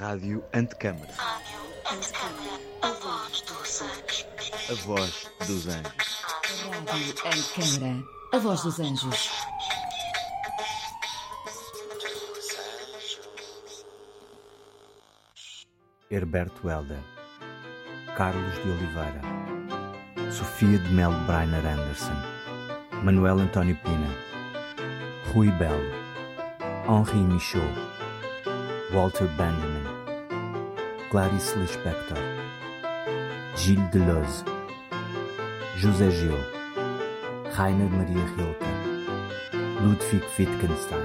Rádio Antecâmara. A voz dos anjos. A voz dos anjos. Rádio Antecâmara. A voz dos anjos. Herberto Helder, Carlos de Oliveira, Sofia de Melo Brainer Anderson, Manuel António Pina, Rui Belo, Henri Michaud, Walter Benjamin, Clarice Lispector, Gilles Deleuze, José Gil, Rainer Maria Rilke, Ludwig Wittgenstein.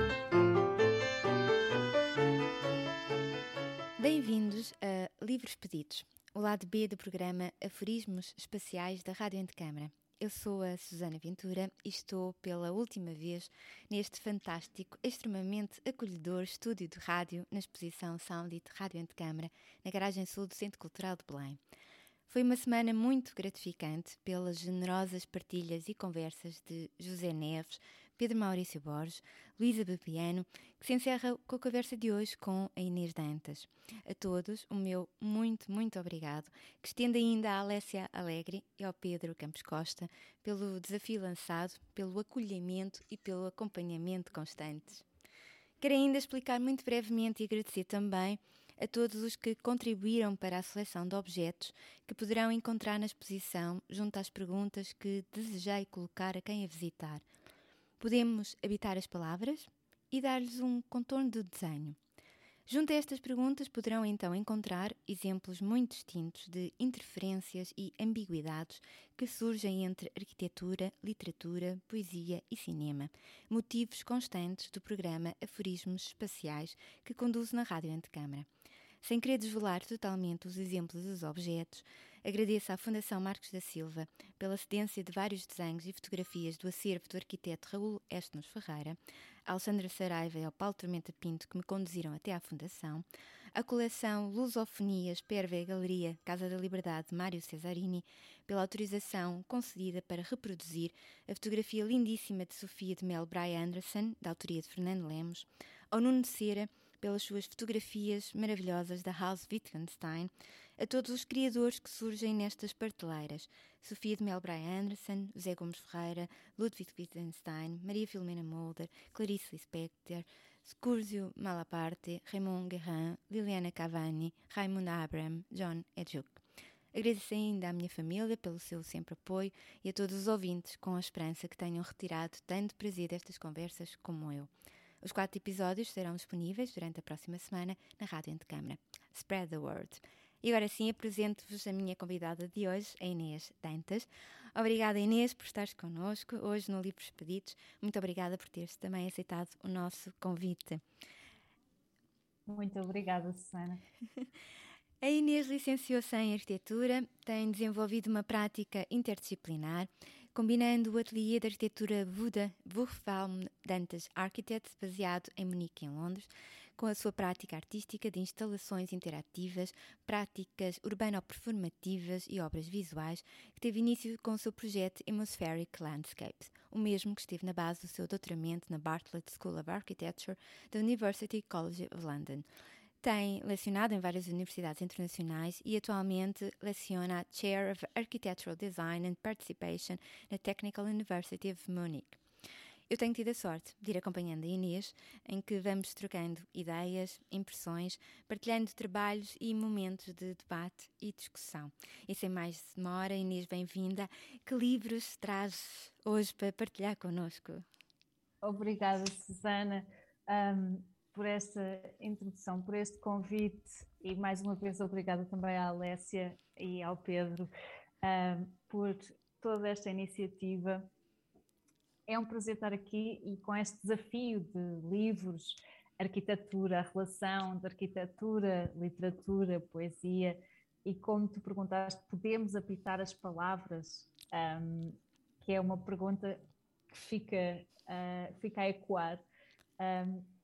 Bem-vindos a Livros Pedidos, o lado B do programa Aforismos Espaciais da Rádio Antecâmara. Eu sou a Susana Ventura e estou pela última vez neste fantástico, extremamente acolhedor estúdio de rádio na exposição Soundit Rádio Antecâmara, na garagem sul do Centro Cultural de Belém. Foi uma semana muito gratificante pelas generosas partilhas e conversas de José Neves, Pedro Maurício Borges, Luísa Bepiano, que se encerra com a conversa de hoje com a Inês Dantas. A todos, o meu muito, muito obrigado, que estende ainda à Alessia Alegre e ao Pedro Campos Costa pelo desafio lançado, pelo acolhimento e pelo acompanhamento constantes. Quero ainda explicar muito brevemente e agradecer também a todos os que contribuíram para a seleção de objetos que poderão encontrar na exposição junto às perguntas que desejei colocar a quem a visitar. Podemos habitar as palavras e dar-lhes um contorno de desenho. Junto a estas perguntas poderão então encontrar exemplos muito distintos de interferências e ambiguidades que surgem entre arquitetura, literatura, poesia e cinema, motivos constantes do programa Aforismos Espaciais que conduzo na Rádio Antecâmara. Sem querer desvelar totalmente os exemplos dos objetos, agradeço à Fundação Marcos da Silva pela cedência de vários desenhos e fotografias do acervo do arquiteto Raul Estnos Ferreira, a Alexandra Saraiva e ao Paulo Tormenta Pinto que me conduziram até à Fundação, a coleção Lusofonias Perve Galeria Casa da Liberdade Mário Cesarini, pela autorização concedida para reproduzir a fotografia lindíssima de Sofia de Mel Bray Anderson, da autoria de Fernando Lemos, ao Nuno Cera, pelas suas fotografias maravilhosas da House Wittgenstein, a todos os criadores que surgem nestas prateleiras: Sofia de Melbray Anderson, José Gomes Ferreira, Ludwig Wittgenstein, Maria Filomena Mulder, Clarice Lispector, Scurzio Malaparte, Raymond Guerrin, Liliana Cavani, Raymond Abraham, John Edjuk. Agradeço ainda à minha família pelo seu sempre apoio e a todos os ouvintes com a esperança que tenham retirado tanto prazer destas conversas como eu. Os quatro episódios serão disponíveis durante a próxima semana na Rádio Antecâmara. Spread the word. E agora sim apresento-vos a minha convidada de hoje, a Inês Dantas. Obrigada, Inês, por estares connosco hoje no Livros Pedidos. Muito obrigada por teres também aceitado o nosso convite. Muito obrigada, Susana. A Inês licenciou-se em Arquitetura, tem desenvolvido uma prática interdisciplinar, combinando o ateliê de arquitetura Buda Wurfalm Dantas Architects, baseado em Munique, em Londres, com a sua prática artística de instalações interativas, práticas urbano-performativas e obras visuais, que teve início com o seu projeto Atmospheric Landscapes, o mesmo que esteve na base do seu doutoramento na Bartlett School of Architecture da University College of London. Tem lecionado em várias universidades internacionais e atualmente leciona Chair of Architectural Design and Participation na Technical University of Munich. Eu tenho tido a sorte de ir acompanhando a Inês, em que vamos trocando ideias, impressões, partilhando trabalhos e momentos de debate e discussão. E sem mais demora, Inês, bem-vinda. Que livros traz hoje para partilhar connosco? Obrigada, Susana. Um, por esta introdução, por este convite e mais uma vez obrigada também à Alessia e ao Pedro uh, por toda esta iniciativa. É um prazer estar aqui e com este desafio de livros, arquitetura, a relação de arquitetura, literatura, poesia e como tu perguntaste, podemos apitar as palavras, um, que é uma pergunta que fica, uh, fica a ecoar. Um,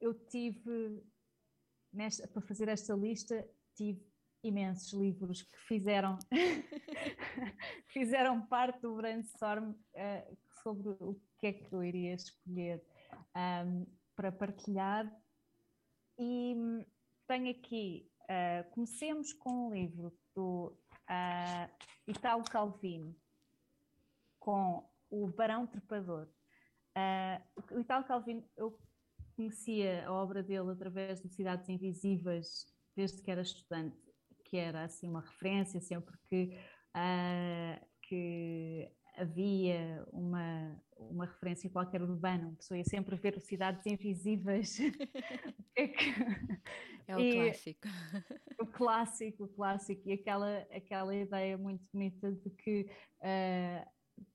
eu tive, nesta, para fazer esta lista, tive imensos livros que fizeram, fizeram parte do brainstorm uh, sobre o que é que eu iria escolher um, para partilhar. E tenho aqui, uh, comecemos com um livro do uh, Italo Calvino, com o Barão Trepador. Uh, o Italo Calvino, eu conhecia a obra dele através de Cidades Invisíveis desde que era estudante, que era assim uma referência sempre que, uh, que havia uma, uma referência qualquer urbana, uma pessoa ia sempre ver Cidades Invisíveis. é, é o e, clássico. O clássico, o clássico, e aquela, aquela ideia muito bonita de que, uh,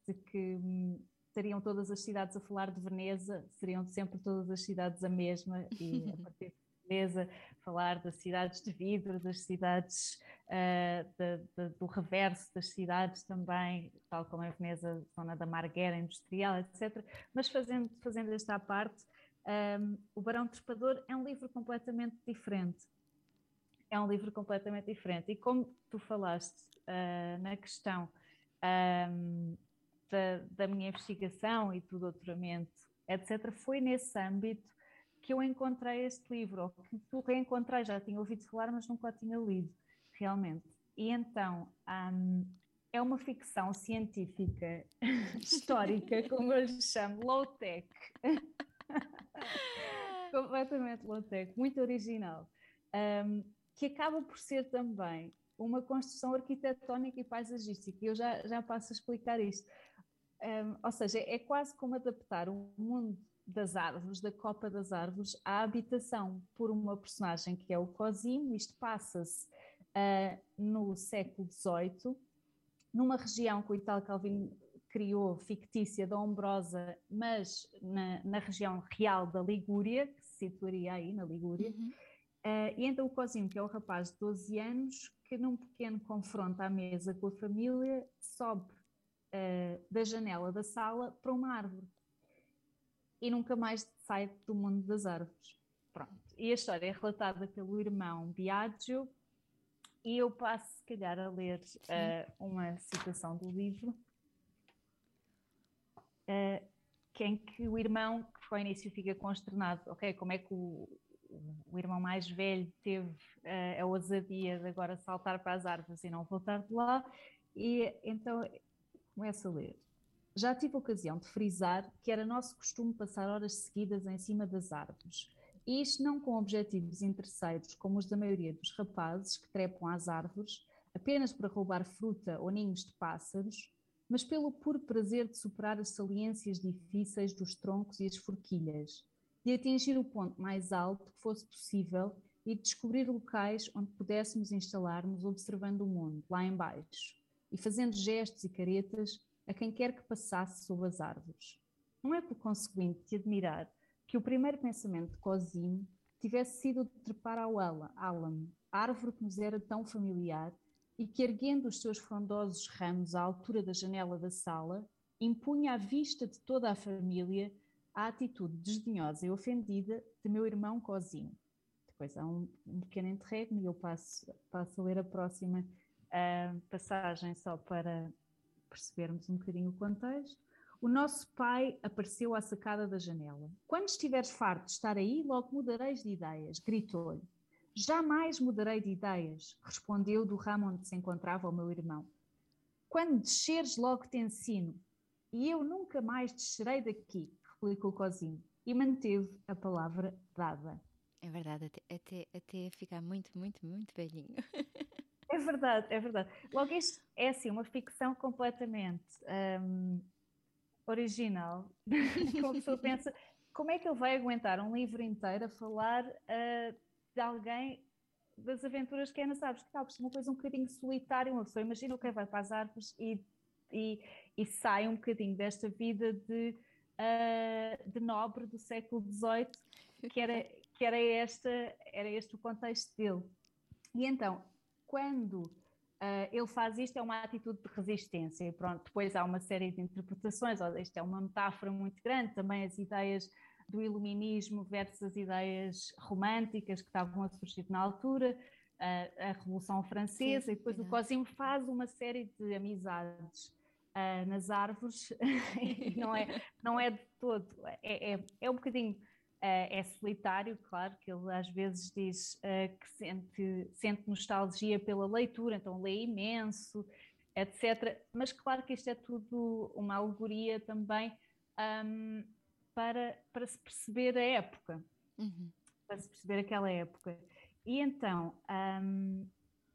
de que hum, estariam todas as cidades a falar de Veneza, seriam sempre todas as cidades a mesma, e a partir de Veneza falar das cidades de vidro, das cidades uh, de, de, do reverso das cidades também, tal como a Veneza, zona da Marguera industrial, etc. Mas fazendo, fazendo esta à parte, um, ehm, O Barão Trepador é um livro completamente diferente. É um livro completamente diferente. E como tu falaste uh, na questão um, ehm, da, da minha investigação e do doutoramento, etc., foi nesse âmbito que eu encontrei este livro, ou que tu reencontrei, já tinha ouvido falar, mas nunca o tinha lido, realmente. E então, um, é uma ficção científica histórica, como eu lhe chamo, low-tech. Completamente low-tech, muito original. Um, que acaba por ser também uma construção arquitetónica e paisagística. Eu já, já passo a explicar isto. Um, ou seja, é quase como adaptar o mundo das árvores, da copa das árvores, à habitação por uma personagem que é o Cosimo. Isto passa-se uh, no século XVIII, numa região que o Italo Calvino criou, fictícia da Ombrosa, mas na, na, região real da Ligúria, que se situaria aí na Ligúria. Uhum. Uh, e então o Cosimo, que é um rapaz de 12 anos, que num pequeno confronto à mesa com a família, sobe uh, da janela da sala para uma árvore e nunca mais sai do mundo das árvores. Pronto. E a história é relatada pelo irmão Biagio e eu passo, se calhar, a ler uh, uma citação do livro, uh, que é em que o irmão, que ao início fica consternado, ok, como é que o, o irmão mais velho teve uh, a ousadia de agora saltar para as árvores e não voltar de lá, e então começa a ler. Já tive ocasião de frisar que era nosso costume passar horas seguidas em cima das árvores, e isto não com objetivos interesseiros, como os da maioria dos rapazes que trepam às árvores apenas para roubar fruta ou ninhos de pássaros, mas pelo puro prazer de superar as saliências difíceis dos troncos e as forquilhas, de atingir o ponto mais alto que fosse possível e de descobrir locais onde pudéssemos instalar-nos observando o mundo, lá embaixo, e fazendo gestos e caretas a quem quer que passasse sob as árvores. Não é por conseguinte de admirar que o primeiro pensamento de Cosimo tivesse sido de trepar ao álamo, árvore que nos era tão familiar e que, erguendo os seus frondosos ramos à altura da janela da sala, impunha à vista de toda a família a atitude desdenhosa e ofendida de meu irmão Cosimo. Depois há um, um pequeno interregno e eu passo, passo a ler a próxima uh, passagem só para percebermos um bocadinho o contexto, o nosso pai apareceu à sacada da janela. Quando estiveres farto de estar aí, logo mudareis de ideias, gritou-lhe. Jamais mudarei de ideias, respondeu do ramo onde se encontrava o meu irmão. Quando desceres, logo te ensino. E eu nunca mais descerei daqui, replicou Cozinho, e manteve a palavra dada. É verdade, até, até, até ficar muito, muito, muito velhinho. É verdade, é verdade. Logo, isto é assim, uma ficção completamente um, original. Como a pessoa pensa, como é que ele vai aguentar um livro inteiro a falar uh, de alguém das aventuras que é nas árvores? Que tal, uma coisa um bocadinho solitária, uma pessoa imagina o que vai para as árvores e, e, e sai um bocadinho desta vida de, uh, de nobre do século XVIII, que era, que era, esta, era este o contexto dele. E então, quando uh, ele faz isto, é uma atitude de resistência. E pronto, depois há uma série de interpretações, isto é uma metáfora muito grande, também as ideias do iluminismo versus as ideias românticas que estavam a surgir na altura, uh, a Revolução Francesa, Sim, e depois é. o Cosimo faz uma série de amizades Uh, nas árvores não é não é de todo é, é, é um bocadinho é solitário, claro, que ele às vezes diz uh, que sente, sente nostalgia pela leitura, então lê imenso, etc. Mas claro que isto é tudo uma alegoria também um, para, para se perceber a época, uhum. para se perceber aquela época. E então, um,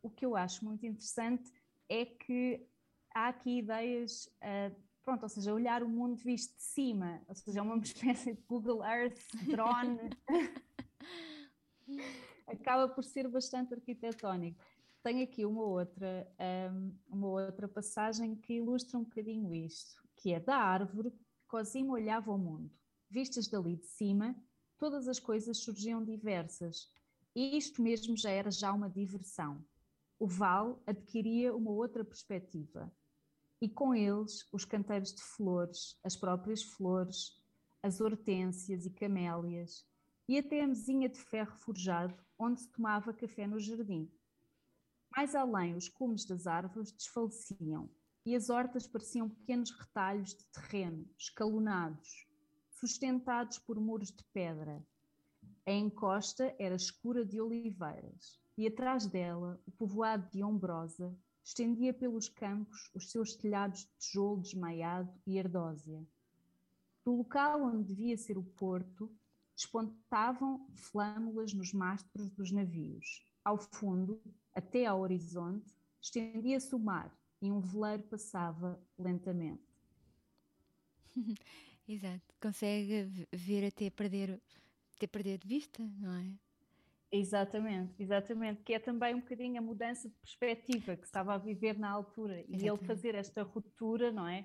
o que eu acho muito interessante é que há aqui ideias uh, pronto, ou seja, olhar o mundo visto de cima, ou seja, é uma espécie de Google Earth, drone, acaba por ser bastante arquitetónico. Tenho aqui uma outra, um, uma outra passagem que ilustra um bocadinho isto, que é da árvore Cosimo olhava o mundo. Vistas dali de cima, todas as coisas surgiam diversas, e isto mesmo já era já uma diversão. O vale adquiria uma outra perspectiva e com eles os canteiros de flores, as próprias flores, as hortênsias e camélias, e até a mesinha de ferro forjado onde se tomava café no jardim. Mais além, os cumes das árvores desfaleciam e as hortas pareciam pequenos retalhos de terreno, escalonados, sustentados por muros de pedra. A encosta era escura de oliveiras e atrás dela o povoado de Ombrosa estendia pelos campos os seus telhados de tijolo desmaiado e ardósia. Do local onde devia ser o porto, despontavam flâmulas nos mastros dos navios. Ao fundo, até ao horizonte, estendia-se o mar e um veleiro passava lentamente. Exato, consegue ver até perder, até perder de vista, não é? Exatamente, exatamente, que é também um bocadinho a mudança de perspectiva que estava a viver na altura exatamente. e ele fazer esta ruptura, não é?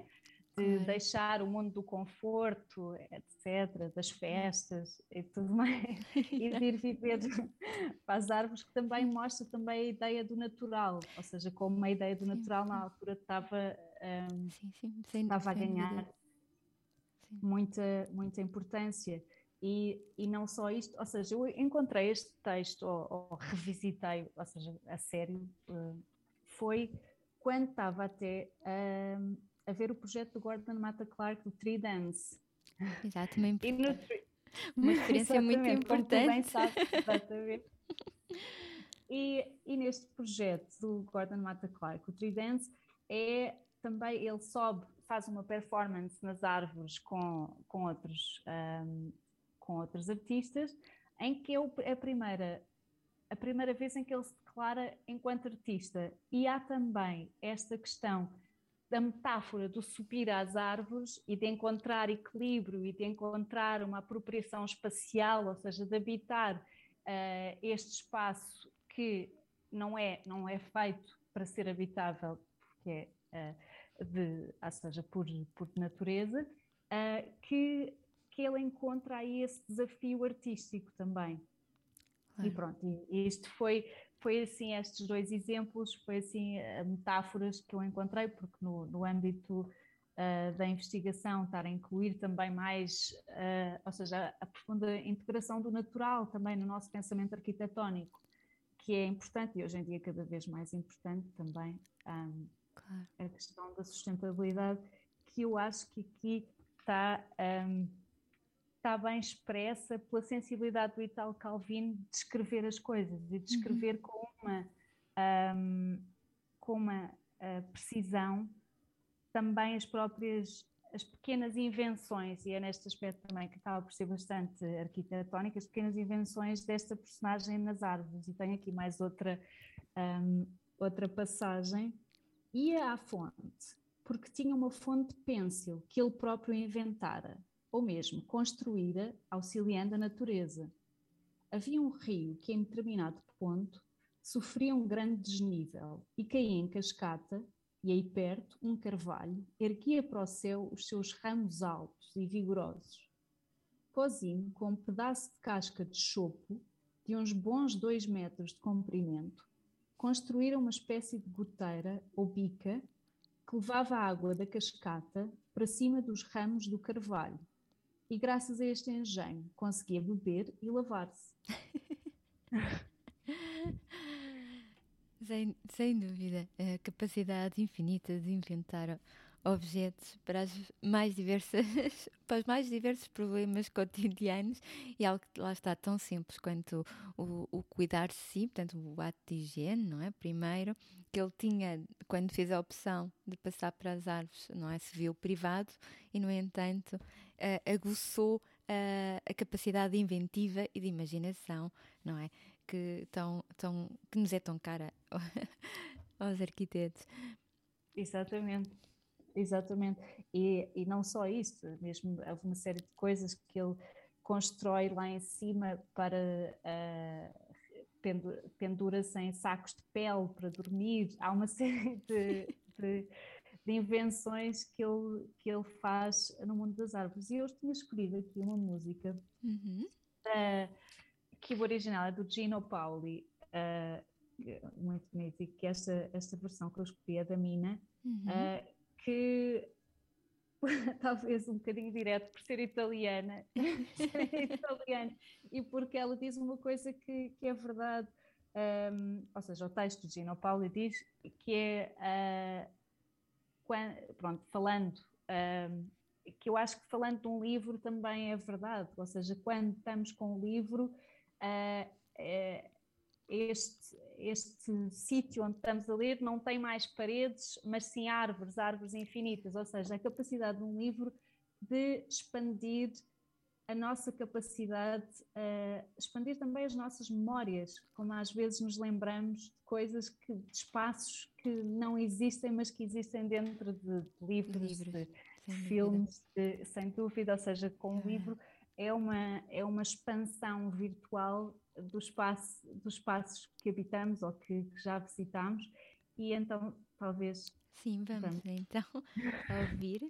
De claro. deixar o mundo do conforto, etc., das festas e tudo mais, e de ir viver para as árvores, que também mostra também a ideia do natural, ou seja, como a ideia do natural na altura estava, um, sim, sim, estava a ganhar muita, muita importância. E, e não só isto, ou seja, eu encontrei este texto, ou, ou revisitei, ou seja, a sério, uh, foi quando estava até uh, a ver o projeto do Gordon Mata Clark, do Tree Dance. Exatamente. Uma referência muito importante. Sabe, exatamente. E, e, neste projeto do Gordon Mata Clark, o Tree Dance, é também, ele sobe, faz uma performance nas árvores com, com outros um, com outros artistas, em que é a primeira, a primeira vez em que ele se declara enquanto artista. E há também esta questão da metáfora do subir às árvores e de encontrar equilíbrio e de encontrar uma apropriação espacial, ou seja, de habitar uh, este espaço que não é, não é feito para ser habitável, porque é, uh, de, ou seja, por, por natureza, uh, que que ele encontra aí esse desafio artístico também. Claro. E pronto, e isto foi, foi assim, estes dois exemplos, foi assim, eh, metáforas que eu encontrei, porque no, no âmbito uh, da investigação estar a incluir também mais, uh, ou seja, a profunda integração do natural também no nosso pensamento arquitetónico, que é importante e hoje em dia cada vez mais importante também, um, claro. a questão da sustentabilidade, que eu acho que aqui está... Um, está bem expressa pela sensibilidade do Italo Calvino de escrever as coisas e de escrever uhum. com uma, um, com uma uh, precisão também as próprias as pequenas invenções, e é neste aspecto também que acaba por ser bastante arquitetónica, as pequenas invenções desta personagem nas árvores. E tenho aqui mais outra, um, outra passagem. Ia à fonte, porque tinha uma fonte de pêncil que ele próprio inventara ou mesmo construída auxiliando a natureza. Havia um rio que, em determinado ponto, sofria um grande desnível e caía em cascata, e aí perto um carvalho erguia para o céu os seus ramos altos e vigorosos. Cosimo, com um pedaço de casca de chopo, de uns bons dois metros de comprimento, construíra uma espécie de goteira ou bica que levava a água da cascata para cima dos ramos do carvalho e graças a este engenho conseguia beber e lavar-se. sem, sem dúvida, a capacidade infinita de inventar objetos para as mais diversas, para os mais diversos problemas cotidianos e algo que lá está tão simples quanto o, o cuidar de si, portanto o ato de higiene, não é? Primeiro, que ele tinha, quando fez a opção de passar para as árvores, não é? Se viu privado e, no entanto, uh, aguçou uh, a capacidade inventiva e de imaginação, não é? Que, tão, tão, que nos é tão cara aos arquitetos. Exatamente. Exatamente. E, e não só isso, mesmo houve uma série de coisas que ele constrói lá em cima para uh, pendura-se em sacos de pele para dormir. Há uma série de, de, de, invenções que ele, que ele faz no mundo das árvores. E eu tinha escolhido aqui uma música uhum. uh, que o original é do Gino Pauli. Uh, muito bonito, e que esta, esta versão que eu escolhi é da Mina, uhum. uh, que talvez um bocadinho direto por ser italiana, italiana e porque ela diz uma coisa que, que é verdade, um, ou seja, o texto de Gino Pauli diz que é, quando, pronto, falando, um, que eu acho que falando de um livro também é verdade, ou seja, quando estamos com o livro, uh, é, este, este sítio onde estamos a ler não tem mais paredes, mas sim árvores, árvores infinitas, ou seja, a capacidade de um livro de expandir a nossa capacidade, uh, expandir também as nossas memórias, como às vezes nos lembramos de coisas, que, de espaços que não existem, mas que existem dentro de, livros, livros, de filmes, de, sem dúvida, ou seja, com um livro é uma, é uma expansão virtual do espaço, dos espaços que habitamos ou que, que já visitamos. E então talvez sim vamos, vamos. então ouvir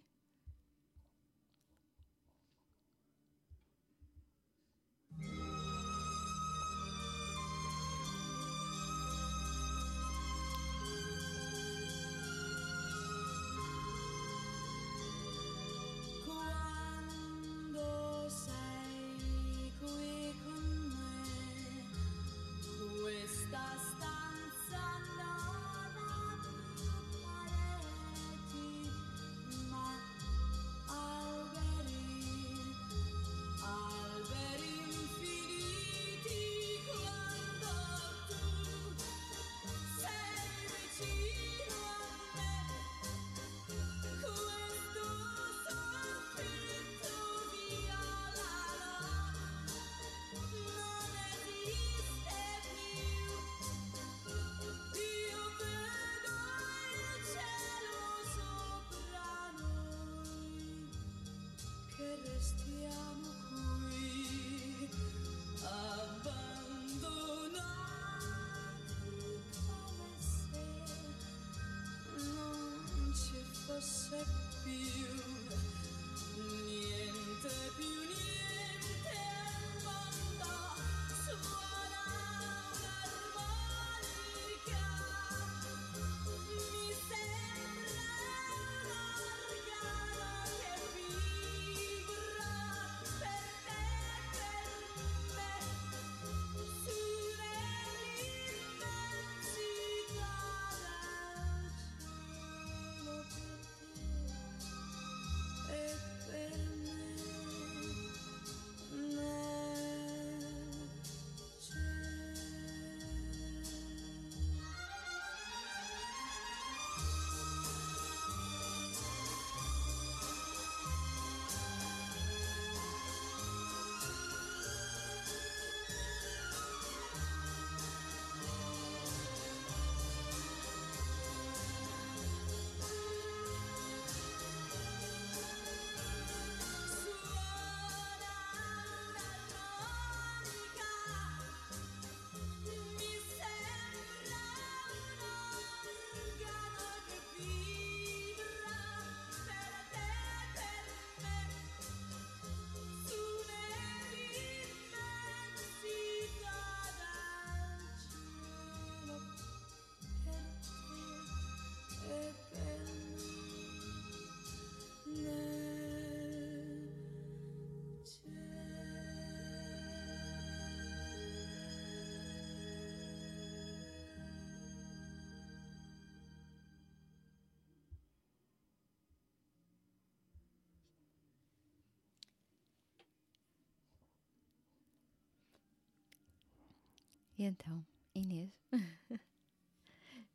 E então, Inês,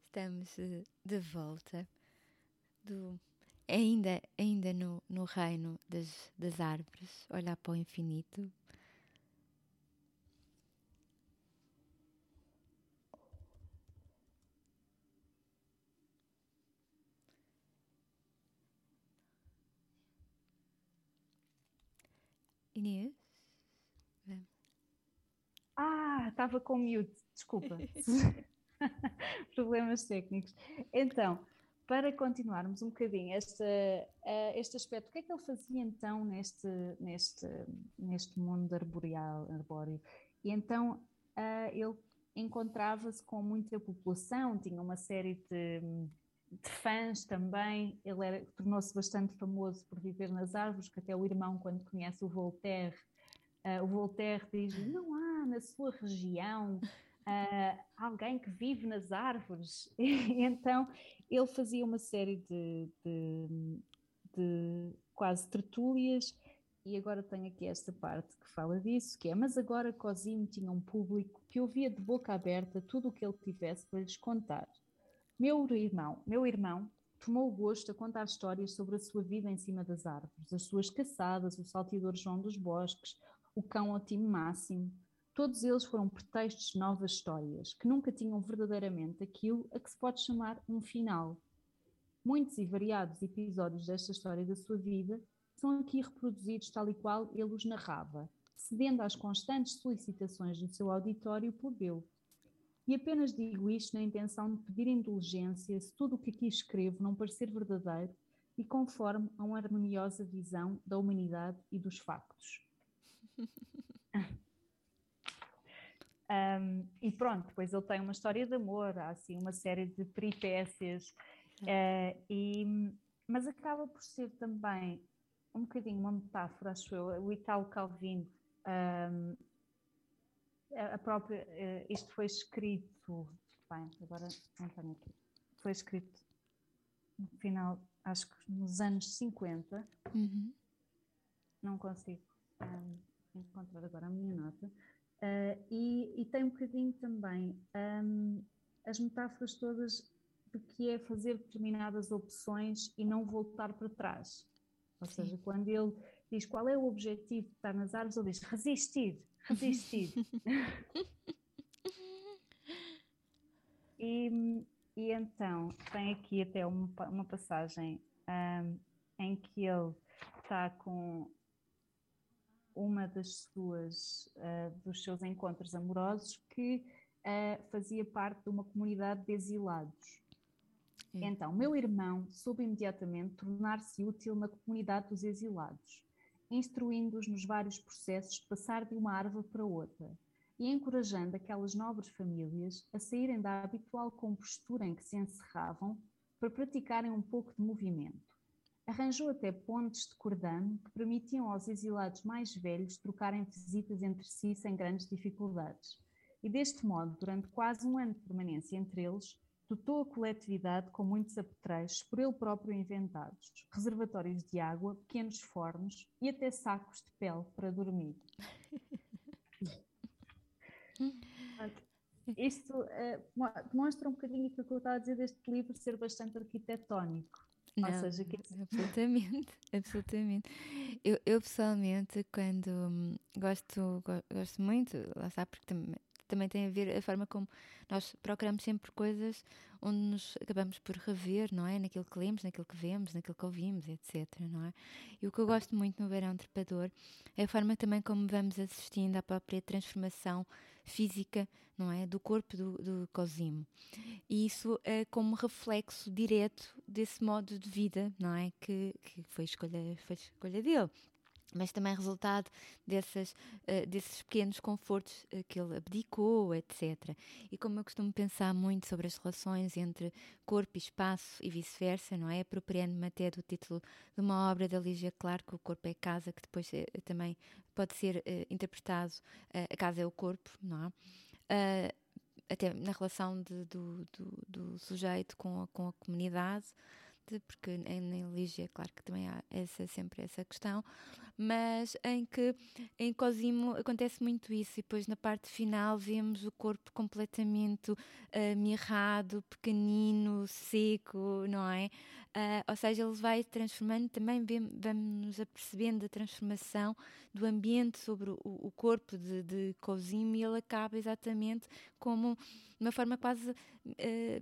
estamos eh, de volta do ainda ainda no, no reino das, das árvores, olhar para o infinito. Inês? Ah, estava com mute, desculpa. Problemas técnicos. Então, para continuarmos um bocadinho este, uh, este aspecto, o que é que ele fazia então neste, neste, neste mundo arboreal, arbóreo? E então uh, ele encontrava-se com muita população, tinha uma série de, de fãs também, ele tornou-se bastante famoso por viver nas árvores, que até o irmão, quando conhece o Voltaire, uh, o Voltaire diz, não há na sua região uh, alguém que vive nas árvores. então ele fazia uma série de, de, de quase tertúlias e agora tenho aqui esta parte que fala disso, que é, mas agora Cosimo tinha um público que ouvia de boca aberta tudo o que ele tivesse para lhes contar. Meu irmão, meu irmão tomou gosto a contar histórias sobre a sua vida em cima das árvores, as suas caçadas, o salteador João dos Bosques, o cão ao time máximo, Todos eles foram pretextos de novas histórias, que nunca tinham verdadeiramente aquilo a que se pode chamar um final. Muitos e variados episódios desta história da sua vida são aqui reproduzidos tal e qual ele os narrava, cedendo às constantes solicitações do seu auditório plebeu. E apenas digo isto na intenção de pedir indulgência se tudo o que aqui escrevo não parecer verdadeiro e conforme a uma harmoniosa visão da humanidade e dos factos. Um, e pronto, depois ele tem uma história de amor, há assim uma série de peripécias, uh, e, mas acaba por ser também um bocadinho uma metáfora, acho eu, o Italo Calvino, um, a própria, uh, isto foi escrito, bem, agora não tenho aqui, foi escrito no final, acho que nos anos 50, uhum. não consigo um, encontrar agora a minha nota, Uh, e, e, tem um bocadinho também um, as metáforas todas de que é fazer determinadas opções e não voltar para trás. Ou Sim. seja, quando ele diz qual é o objetivo de estar nas árvores, ele diz resistir, resistir. e, e, então tem aqui até uma, uma passagem um, em que ele está com uma das suas, uh, dos seus encontros amorosos que uh, fazia parte de uma comunidade de exilados. Então, meu irmão soube imediatamente tornar-se útil na comunidade dos exilados, instruindo-os nos vários processos de passar de uma árvore para outra e encorajando aquelas nobres famílias a saírem da habitual compostura em que se encerravam para praticarem um pouco de movimento. Arranjou até pontes de cordame que permitiam aos exilados mais velhos trocarem visitas entre si sem grandes dificuldades. E deste modo, durante quase um ano de permanência entre eles, dotou a coletividade com muitos apetrechos por ele próprio inventados, reservatórios de água, pequenos fornos e até sacos de pele para dormir. Isto uh, demonstra um bocadinho aquilo que eu estava a dizer deste livro ser bastante arquitetónico. Não, Ou seja, que... absolutamente, absolutamente. Eu, eu pessoalmente, quando hum, gosto, gosto muito, lá está, porque também, também tem a ver a forma como nós procuramos sempre coisas onde nos acabamos por rever, não é? Naquilo que lemos, naquilo que vemos, naquilo que ouvimos, etc, não é? E o que eu gosto muito no Verão Trepador é a forma também como vamos assistindo à própria transformação física, não é, do corpo do, do Cosimo. E isso é como reflexo direto desse modo de vida, não é, que, que foi escolha foi escolha dele mas também resultado dessas, uh, desses pequenos confortos uh, que ele abdicou, etc. E como eu costumo pensar muito sobre as relações entre corpo e espaço e vice-versa, não é? Apropriando-me até do título de uma obra da Lígia Clark, O Corpo é Casa, que depois uh, também pode ser interpretado, a casa é o corpo, não é? até na relação de, do, do, do, sujeito com a, com a comunidade, porque em Lígia, claro que também há essa, sempre essa questão, mas em que em Cosimo acontece muito isso, e depois na parte final vemos o corpo completamente uh, mirrado, pequenino, seco, não é? Uh, ou seja, ele vai transformando, também vamos apercebendo a transformação do ambiente sobre o, o corpo de, de e ele acaba exatamente como uma forma quase uh,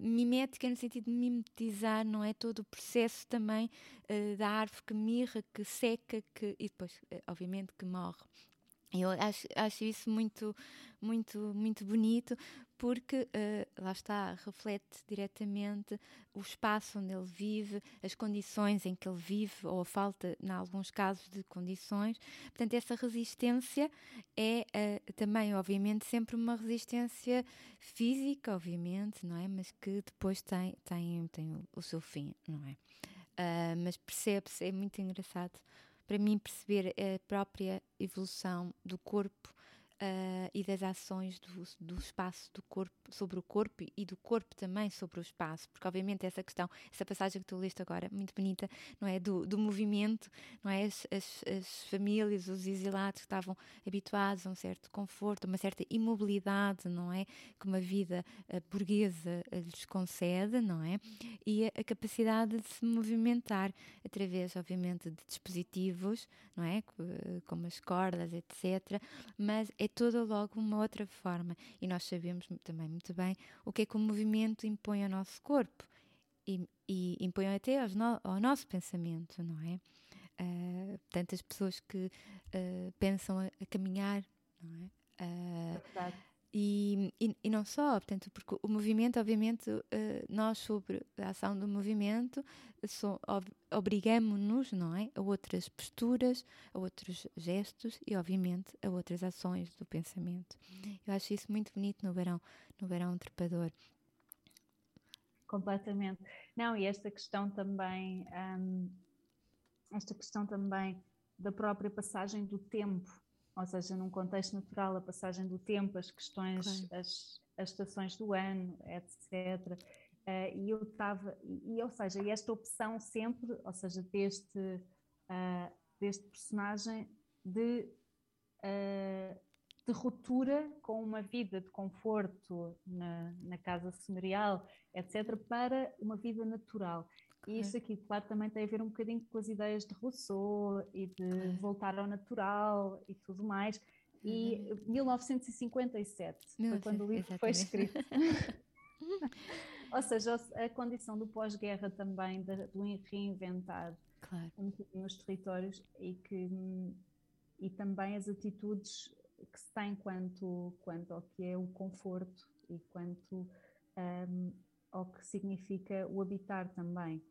mimética, no sentido de mimetizar, não é? Todo o processo também uh, da árvore que mirra, que seca, que, e depois, obviamente, que morre. Eu acho, acho isso muito, muito, muito bonito, porque uh, lá está, reflete diretamente o espaço onde ele vive, as condições em que ele vive, ou a falta, em alguns casos, de condições. Portanto, essa resistência é uh, também, obviamente, sempre uma resistência física, obviamente, não é? Mas que depois tem, tem, tem o, seu fim, não é? Uh, mas percebe-se, é muito engraçado para mim perceber a própria evolução do corpo uh, e das ações do, do espaço do corpo sobre o corpo e do corpo também sobre o espaço, porque obviamente essa questão, essa passagem que tu leste agora, muito bonita, não é? Do, do movimento, não é? As, as, as famílias, os exilados que estavam habituados a um certo conforto, uma certa imobilidade, não é? Que uma vida uh, burguesa uh, lhes concede, não é? E a, a, capacidade de se movimentar através, obviamente, de dispositivos, não é? Como as cordas, etc. Mas é toda logo uma outra forma. E nós sabemos também muito bem o que é que o movimento impõe ao nosso corpo e, e impõe até no, ao nosso pensamento, não é? Uh, tantas pessoas que uh, pensam a, a, caminhar, não é? Uh, e, e, e, não só, portanto, porque o movimento, obviamente, uh, nós sobre a ação do movimento obrigamos-nos, não é, a outras posturas, a outros gestos e, obviamente, a outras ações do pensamento. Eu acho isso muito bonito no verão, no verão trepador. Completamente. Não, e esta questão também, um, esta questão também da própria passagem do tempo, ou seja, num contexto natural, a passagem do tempo, as questões, claro. as, as estações do ano, etc. Uh, eh, e eu estava, e, ou seja, esta opção sempre, ou seja, deste, uh, deste personagem de, uh, de ruptura com uma vida de conforto na, na casa senhorial, etc., para uma vida natural. E isso aqui, claro, também tem a ver um bocadinho com as ideias de Rousseau e de voltar ao natural e tudo mais. E uhum. 1957 foi quando o livro exatamente. foi escrito. Ou seja, a condição do pós-guerra também, do reinventar claro. um bocadinho os territórios e, que, e também as atitudes que se tem quanto, quanto ao que é o conforto e quanto um, ao que significa o habitar também.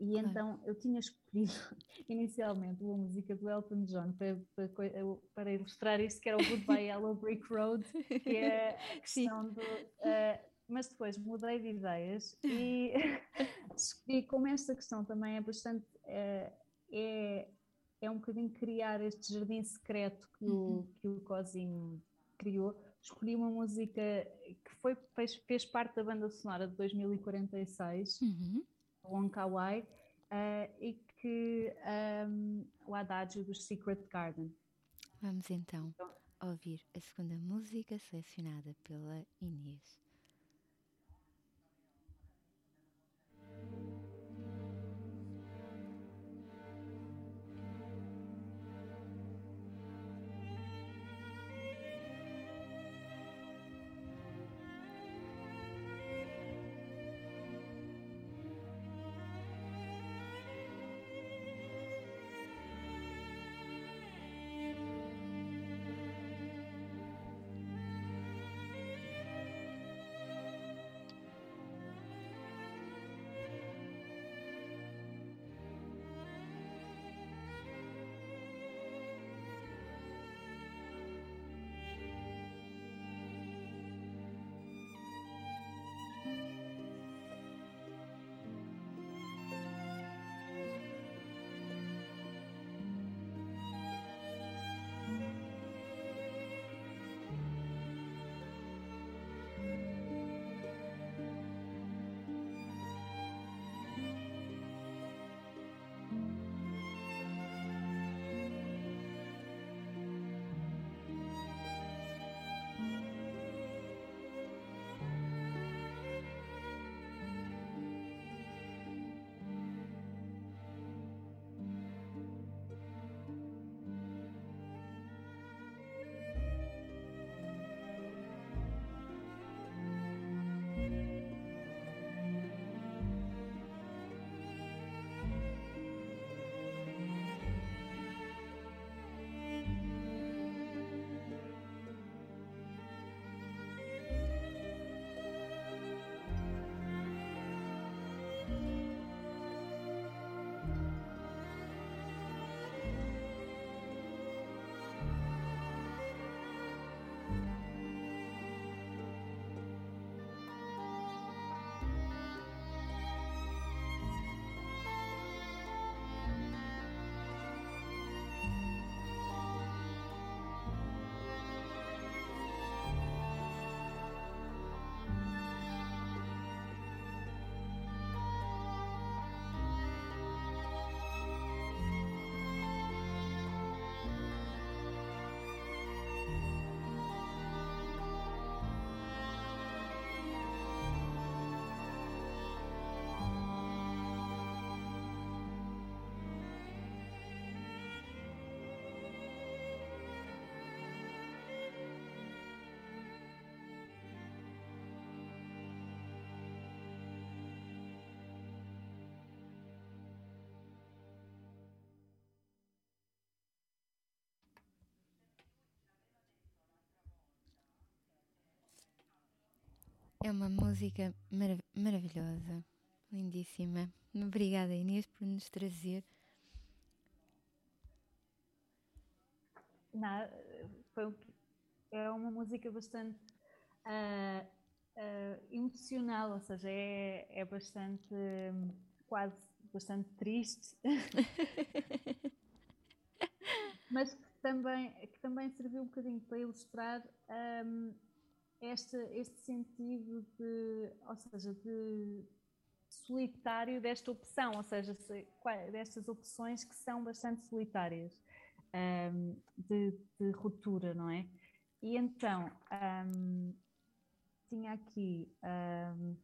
E então eu tinha escolhido inicialmente uma música do Elton John para, para, para ilustrar isto, que era o Goodbye Yellow Brick Road, que é a questão do. Uh, mas depois mudei de ideias e escolhi, como esta questão também é bastante. Uh, é, é um bocadinho criar este jardim secreto que uhum. o, que o Cosimo criou. Escolhi uma música que foi, fez, fez parte da banda sonora de 2046. Uhum Wonkawai, uh, eh, e que um, o adágio dos Secret Garden. Vamos então, então ouvir a segunda música selecionada pela Inês. É uma música marav maravilhosa, lindíssima. Obrigada, Inês, por nos trazer. Não, foi, é uma música bastante uh, uh, emocional, ou seja, é, é bastante, quase bastante triste. Mas que também, que também serviu um bocadinho para ilustrar um, este, este sentido de, ou seja, de solitário desta opção, ou seja, destas opções que são bastante solitárias um, de, de, ruptura, não é? E então um, tinha aqui um,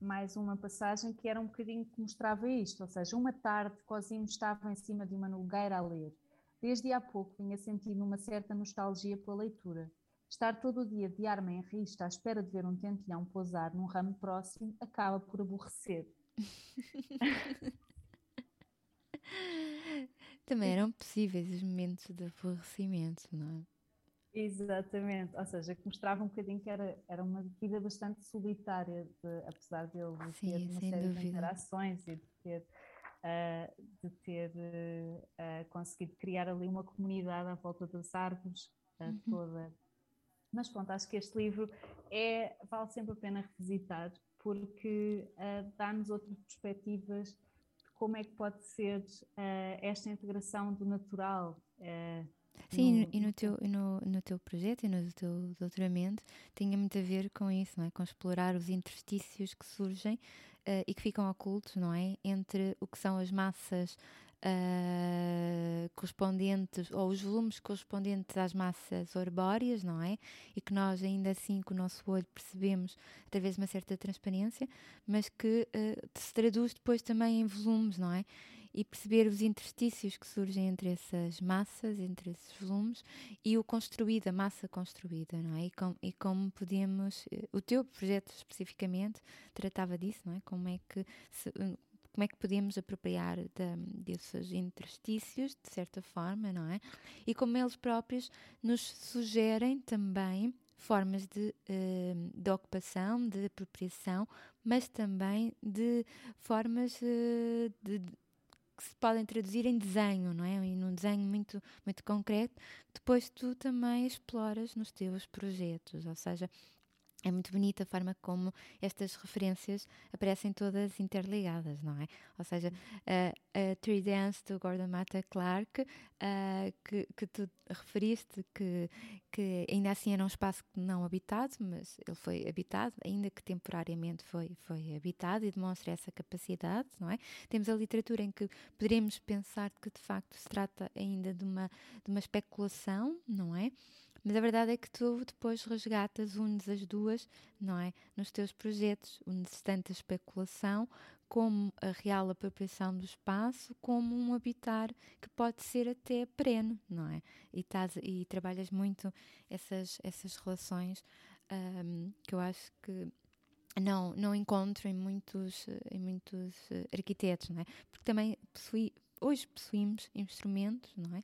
mais uma passagem que era um bocadinho que mostrava isto, ou seja, uma tarde Cosimo estava em cima de uma nogueira a ler. Desde há pouco vinha sentindo uma certa nostalgia pela leitura. Estar todo o dia de arma em rista à espera de ver um tentilhão pousar num ramo próximo acaba por aborrecer. Também eram possíveis os momentos de aborrecimento, não é? Exatamente, ou seja, que mostrava um bocadinho que era, era uma vida bastante solitária, de, apesar de ele Sim, ter uma série dúvida. de interações e de ter, uh, de ter uh, conseguido criar ali uma comunidade à volta das árvores uh, uhum. toda mas pronto, acho que este livro é, vale sempre a pena revisitar, porque uh, dá-nos outras perspectivas de como é que pode ser uh, esta integração do natural. Uh, Sim, no... e no teu, no, no teu projeto e no teu doutoramento tinha muito a ver com isso, não é? Com explorar os interstícios que surgem e que ficam ocultos, não é? Entre o que são as massas uh, correspondentes, ou os volumes correspondentes às massas arbóreas, não é? E que nós ainda assim com o nosso olho percebemos através de uma certa transparência, mas que uh, se traduz depois também em volumes, não é? e perceber os interstícios que surgem entre essas massas, entre esses volumes e o construído, a massa construída, não é? E, com, e como podemos, eh, o teu projeto especificamente tratava disso, não é? Como é que se, como é que podemos apropriar de, desses interstícios, de certa forma, não é? E como eles próprios nos sugerem também formas de, uh, de ocupação, de apropriação, mas também de formas uh, de, que se podem traduzir em desenho, não é? E num desenho muito, muito concreto, depois tu também exploras nos teus projetos, ou seja, é muito bonita a forma como estas referências aparecem todas interligadas, não é? Ou seja, a, a Tree Dance do Gordon Matta Clark, uh, que, que tu referiste, que, que ainda assim era um espaço não habitado, mas ele foi habitado, ainda que temporariamente foi, foi habitado e demonstra essa capacidade, não é? Temos a literatura em que poderíamos pensar que de facto se trata ainda de uma, de uma especulação, não é? Mas a verdade é que tu depois resgatas, unes as duas, não é? Nos teus projetos, unes tanto a especulação como a real apropriação do espaço, como um habitar que pode ser até perene, não é? E, tás, e trabalhas muito essas, essas relações um, que eu acho que não, não encontro em muitos, em muitos uh, arquitetos, não é? Porque também possui, hoje possuímos instrumentos, não é?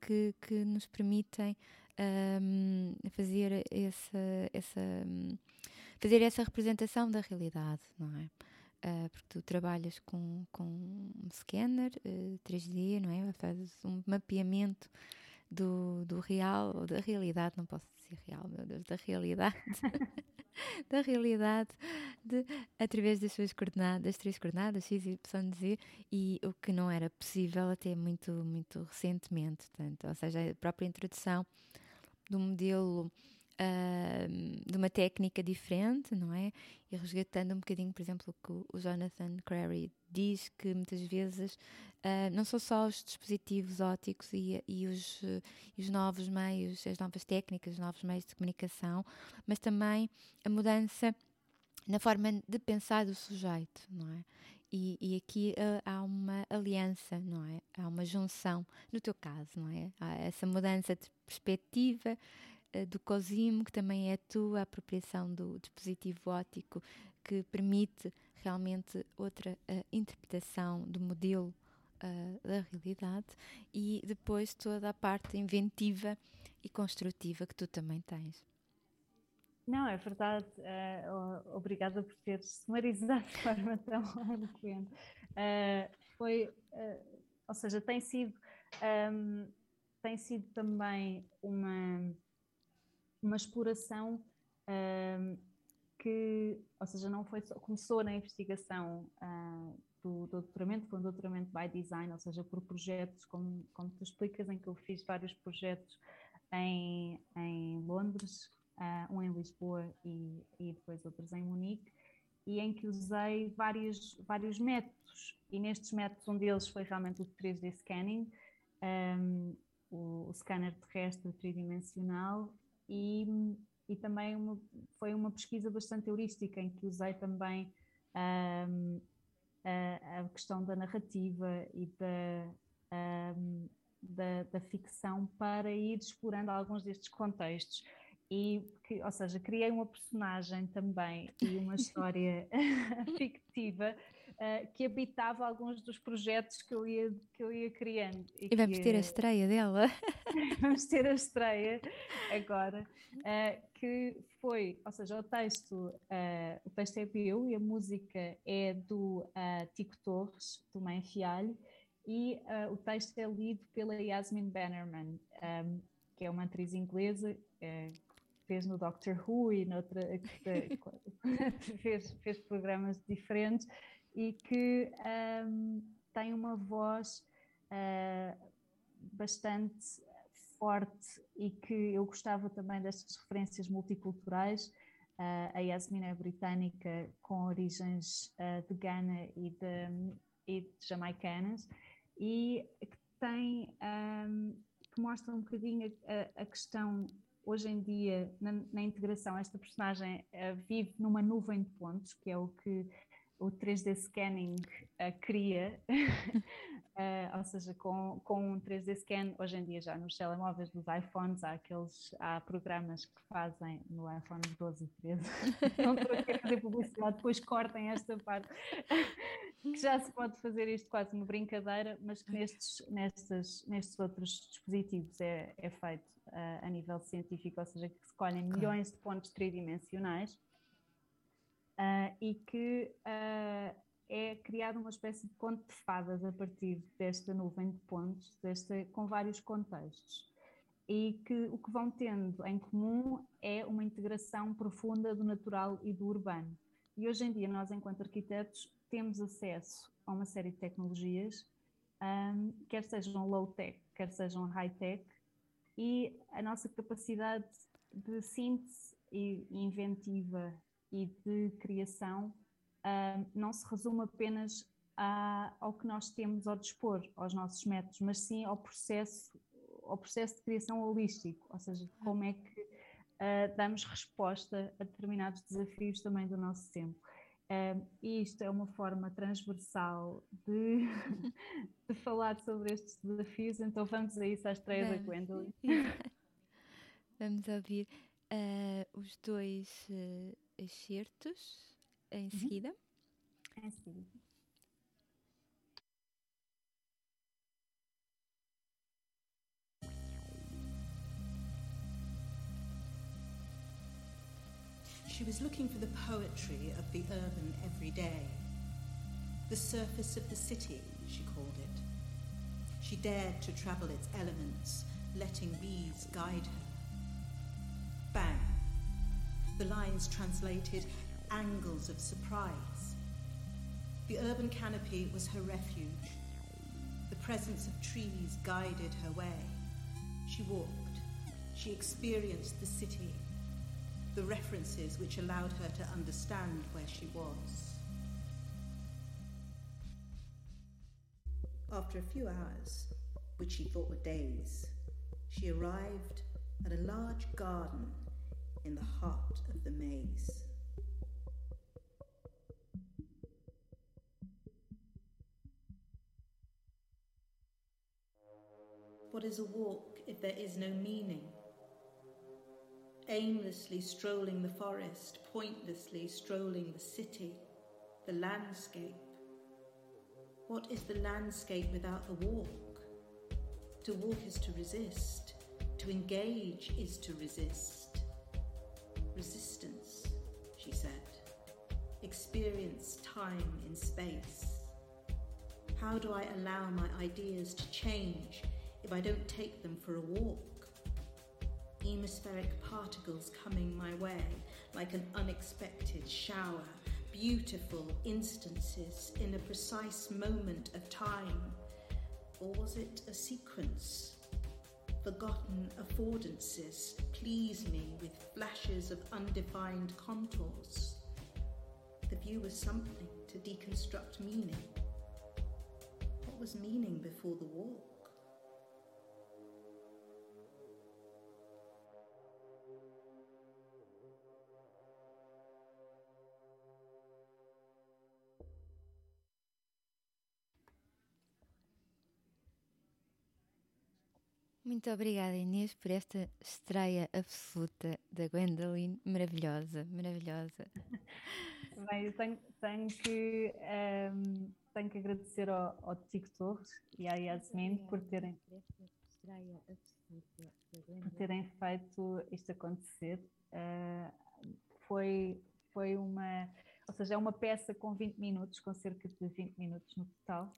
Que, que nos permitem um, fazer essa, essa, fazer essa representação da realidade, não é? Uh, porque tu trabalhas com, com um scanner uh, ah, 3D, não é? Fazes um mapeamento do, do real, da realidade, não posso dizer real, meu Deus, da realidade, da realidade, de, através das suas coordenadas, das três coordenadas, X, Y, Z, e o que não era possível até muito, muito recentemente, portanto, ou seja, a própria introdução de um modelo, uh, de uma técnica diferente, não é? E resgatando um bocadinho, por exemplo, o que o Jonathan Crary diz, que muitas vezes uh, não são só os dispositivos ópticos e, e, os, e os novos meios, as novas técnicas, os novos meios de comunicação, mas também a mudança na forma de pensar do sujeito, não é? E, e aqui uh, há uma aliança, não é? Há uma junção, no teu caso, não é? Há essa mudança de perspectiva uh, do COSIM, que também é a tua apropriação do dispositivo óptico, que permite realmente outra uh, interpretação do modelo da realidade, e depois toda a parte inventiva e construtiva que tu também tens. Não, é verdade. Uh, obrigada por ter sumarizado de forma tão eloquente. Uh, foi, uh, ou seja, tem sido, um, tem sido também uma, uma exploração um, que, ou seja, não foi só, começou na investigação do, do doutoramento, foi um doutoramento by design, ou seja, por projetos, como, como tu explicas, em que eu fiz vários projetos em, em Londres, uh, um em Lisboa e, e depois outros em Munique, e em que usei vários, vários métodos. E nestes métodos, um deles foi realmente o 3D scanning, um, o, o scanner terrestre tridimensional, e, e também uma, foi uma pesquisa bastante heurística, em que usei também um, a, a, questão da narrativa e da, um, da, da ficção para ir explorando alguns destes contextos e ou seja, criei uma personagem também e uma história fictiva uh, que habitava alguns dos projetos que eu ia, que eu ia criando. E, e vamos que, ter a estreia dela. vamos ter a estreia agora, uh, que foi, ou seja, o texto, uh, o texto é meu e a música é do Tico Torres, do Mãe Fialho, e o texto é lido pela Yasmin Bannerman, um, que é uma atriz inglesa fez no Doctor Who e noutra, fez, fez programas diferentes e que um, tem uma voz uh, bastante forte e que eu gostava também destas referências multiculturais. Uh, a Yasmin é britânica com origens uh, de Ghana e de, e de jamaicanas e que tem um, que mostra um bocadinho a, a questão hoje em dia, na, na integração, esta personagem uh, vive numa nuvem de pontos, que é o que o 3D scanning uh, cria, uh, ou seja, com, com um 3D scan, hoje em dia já nos telemóveis dos iPhones, há aqueles, há programas que fazem no iPhone 12 e 13, não estou a fazer publicidade, depois cortem esta parte, que já se pode fazer isto quase uma brincadeira, mas que nestes, nestes, nestes outros dispositivos é, é feito uh, a nível científico, ou seja, que se colhem milhões de pontos tridimensionais, uh, e que uh, é criada uma espécie de conto de fadas a partir desta nuvem de pontos, desta, com vários contextos. E que o que vão tendo em comum é uma integração profunda do natural e do urbano. E hoje em dia, nós, enquanto arquitetos, temos acesso a uma série de tecnologias, um, quer sejam low-tech, quer sejam high-tech, e a nossa capacidade de síntese e inventiva e de criação uh, não se resume apenas a, ao que nós temos ao dispor, aos nossos métodos, mas sim ao processo, ao processo de criação holístico, ou seja, como é que uh, damos resposta a determinados desafios também do nosso tempo. E isto é uma forma transversal de, de, falar sobre estes desafios, então vamos a isso à estreia vamos. da Gwendolyn. vamos ouvir uh, os dois uh, excertos em uhum. seguida. Em seguida. She was looking for the poetry of the urban everyday. The surface of the city, she called it. She dared to travel its elements, letting bees guide her. Bang! The lines translated angles of surprise. The urban canopy was her refuge. The presence of trees guided her way. She walked. She experienced the city, the references which allowed her to understand where she was. After a few hours, which she thought were days, she arrived at a large garden in the heart of the maze. What is a walk if there is no meaning? Aimlessly strolling the forest, pointlessly strolling the city, the landscape. What is the landscape without the walk? To walk is to resist, to engage is to resist resistance, she said. Experience time in space. How do I allow my ideas to change if I don't take them for a walk? Hemispheric particles coming my way like an unexpected shower, beautiful instances in a precise moment of time. Or was it a sequence? Forgotten affordances please me with flashes of undefined contours. The view was something to deconstruct meaning. What was meaning before the walk? Muito obrigada, Inês, por esta estreia absoluta da Gwendoline. Maravilhosa, maravilhosa. Bem, eu tenho, tenho que, um, ehm, tenho que agradecer ao, ao Tico Torres e à Yasmin por terem, por terem feito isto acontecer. Uh, foi, foi uma, ou seja, é uma peça com 20 minutos, com cerca de 20 minutos no total.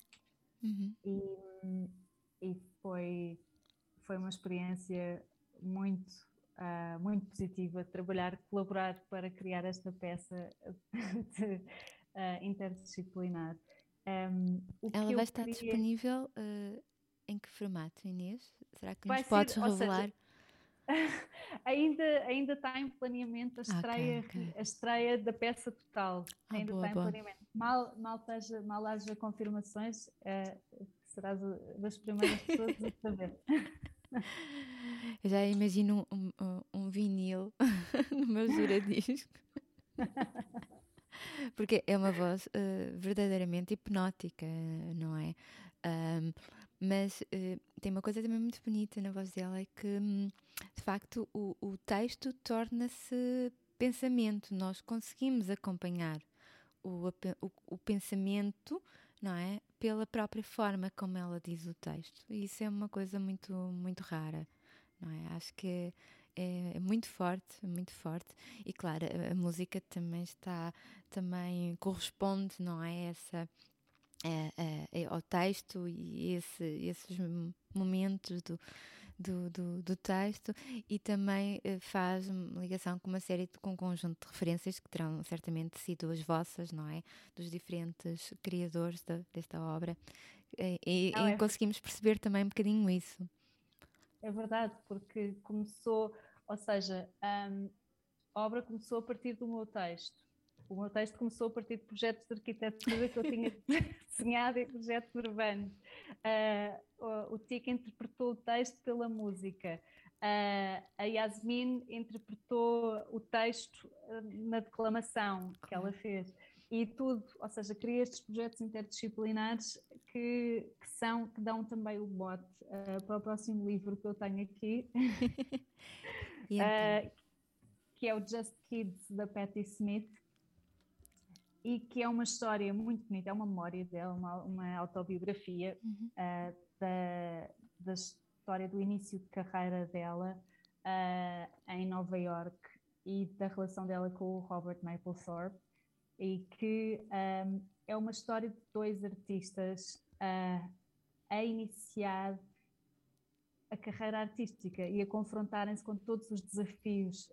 Uhum. E, e foi foi uma experiência muito, uh, muito positiva trabalhar, colaborar para criar esta peça de, uh, interdisciplinar. Um, Ela vai estar queria... disponível uh, em que formato, Inês? Será que vai nos ser, podes revelar? Seja, ainda, ainda está em planeamento a estreia, okay, okay. A estreia da peça total. Ah, ainda boa, está em planeamento. Mal, mal, teja, mal haja confirmações, serás das primeiras pessoas a saber. Eu já imagino um, um, um vinil no meu giradisco. Porque é uma voz uh, verdadeiramente hipnótica, não é? Um, mas uh, tem uma coisa também muito bonita na voz dela, é que um, de facto o, o texto torna-se pensamento, nós conseguimos acompanhar o, o, o pensamento não é? Pela própria forma como ela diz o texto. E isso é uma coisa muito, muito rara, não é? Acho que é, é muito forte, muito forte. E claro, a, música também está, também corresponde, não é? Essa, é, é, ao texto e esse, esses momentos do, do, do, do texto e também uh, faz ligação com uma série, de, com um conjunto de referências que terão certamente sido as vossas, não é? Dos diferentes criadores de, desta obra. E, e, não, e é conseguimos perceber também um bocadinho isso. É verdade, porque começou, ou seja, a obra começou a partir do meu texto. O meu texto começou a partir de projetos de arquitetura que eu tinha desenhado em projetos urbanos. Uh, o, o Tic interpretou o texto pela música. Uh, a Yasmin interpretou o texto ah, na declamação que ela fez. E tudo, ou seja, cria estes projetos interdisciplinares que, que são, que dão também o bote uh, para o próximo livro que eu tenho aqui, então? que é o Just Kids, da Patti Smith, e que é uma história muito bonita, é uma memória dela, uma, uma autobiografia uhum. uh, da, da história do início de carreira dela uh, em Nova York e da relação dela com o Robert Mapplethorpe e que um, ah, é uma história de dois artistas uh, a iniciar a carreira artística e a confrontarem-se com todos os desafios,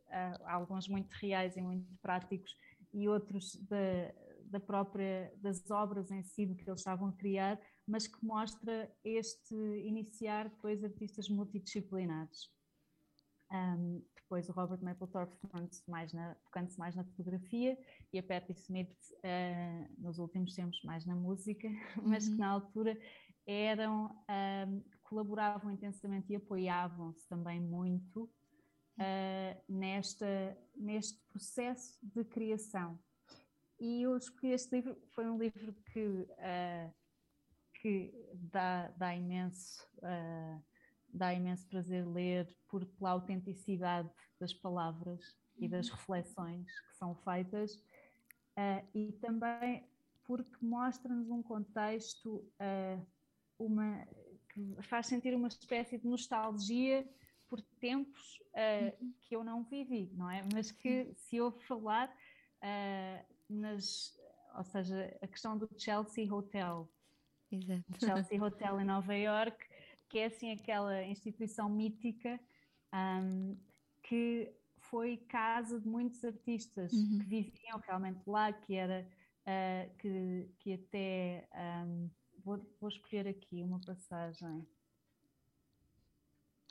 alguns muito reais e muito práticos, e outros da, da própria das obras em si que eles estavam a criar, mas que mostra este iniciar dois artistas multidisciplinares. Um, depois o Robert Mapplethorpe focando-se mais, na, focando mais na fotografia e a Patti Smith uh, nos últimos tempos mais na música, mas uhum. que na altura eram um, colaboravam intensamente e apoiavam-se também muito uh, nesta, neste processo de criação. E eu escolhi este livro, foi um livro que, uh, que dá, dá, imenso, uh, dá imenso prazer ler por, pela autenticidade das palavras e das uhum. reflexões que são feitas uh, e também porque mostra-nos um contexto uma, que faz sentir uma espécie de nostalgia por tempos uh, que eu não vivi, não é? Mas que se ouve falar uh, nas, ou seja, a questão do Chelsea Hotel. Exato. Chelsea Hotel em Nova York, que é assim aquela instituição mítica um, que foi casa de muitos artistas uhum. que viviam realmente lá, que era uh, que, que até um, vou, vou escolher aqui uma passagem.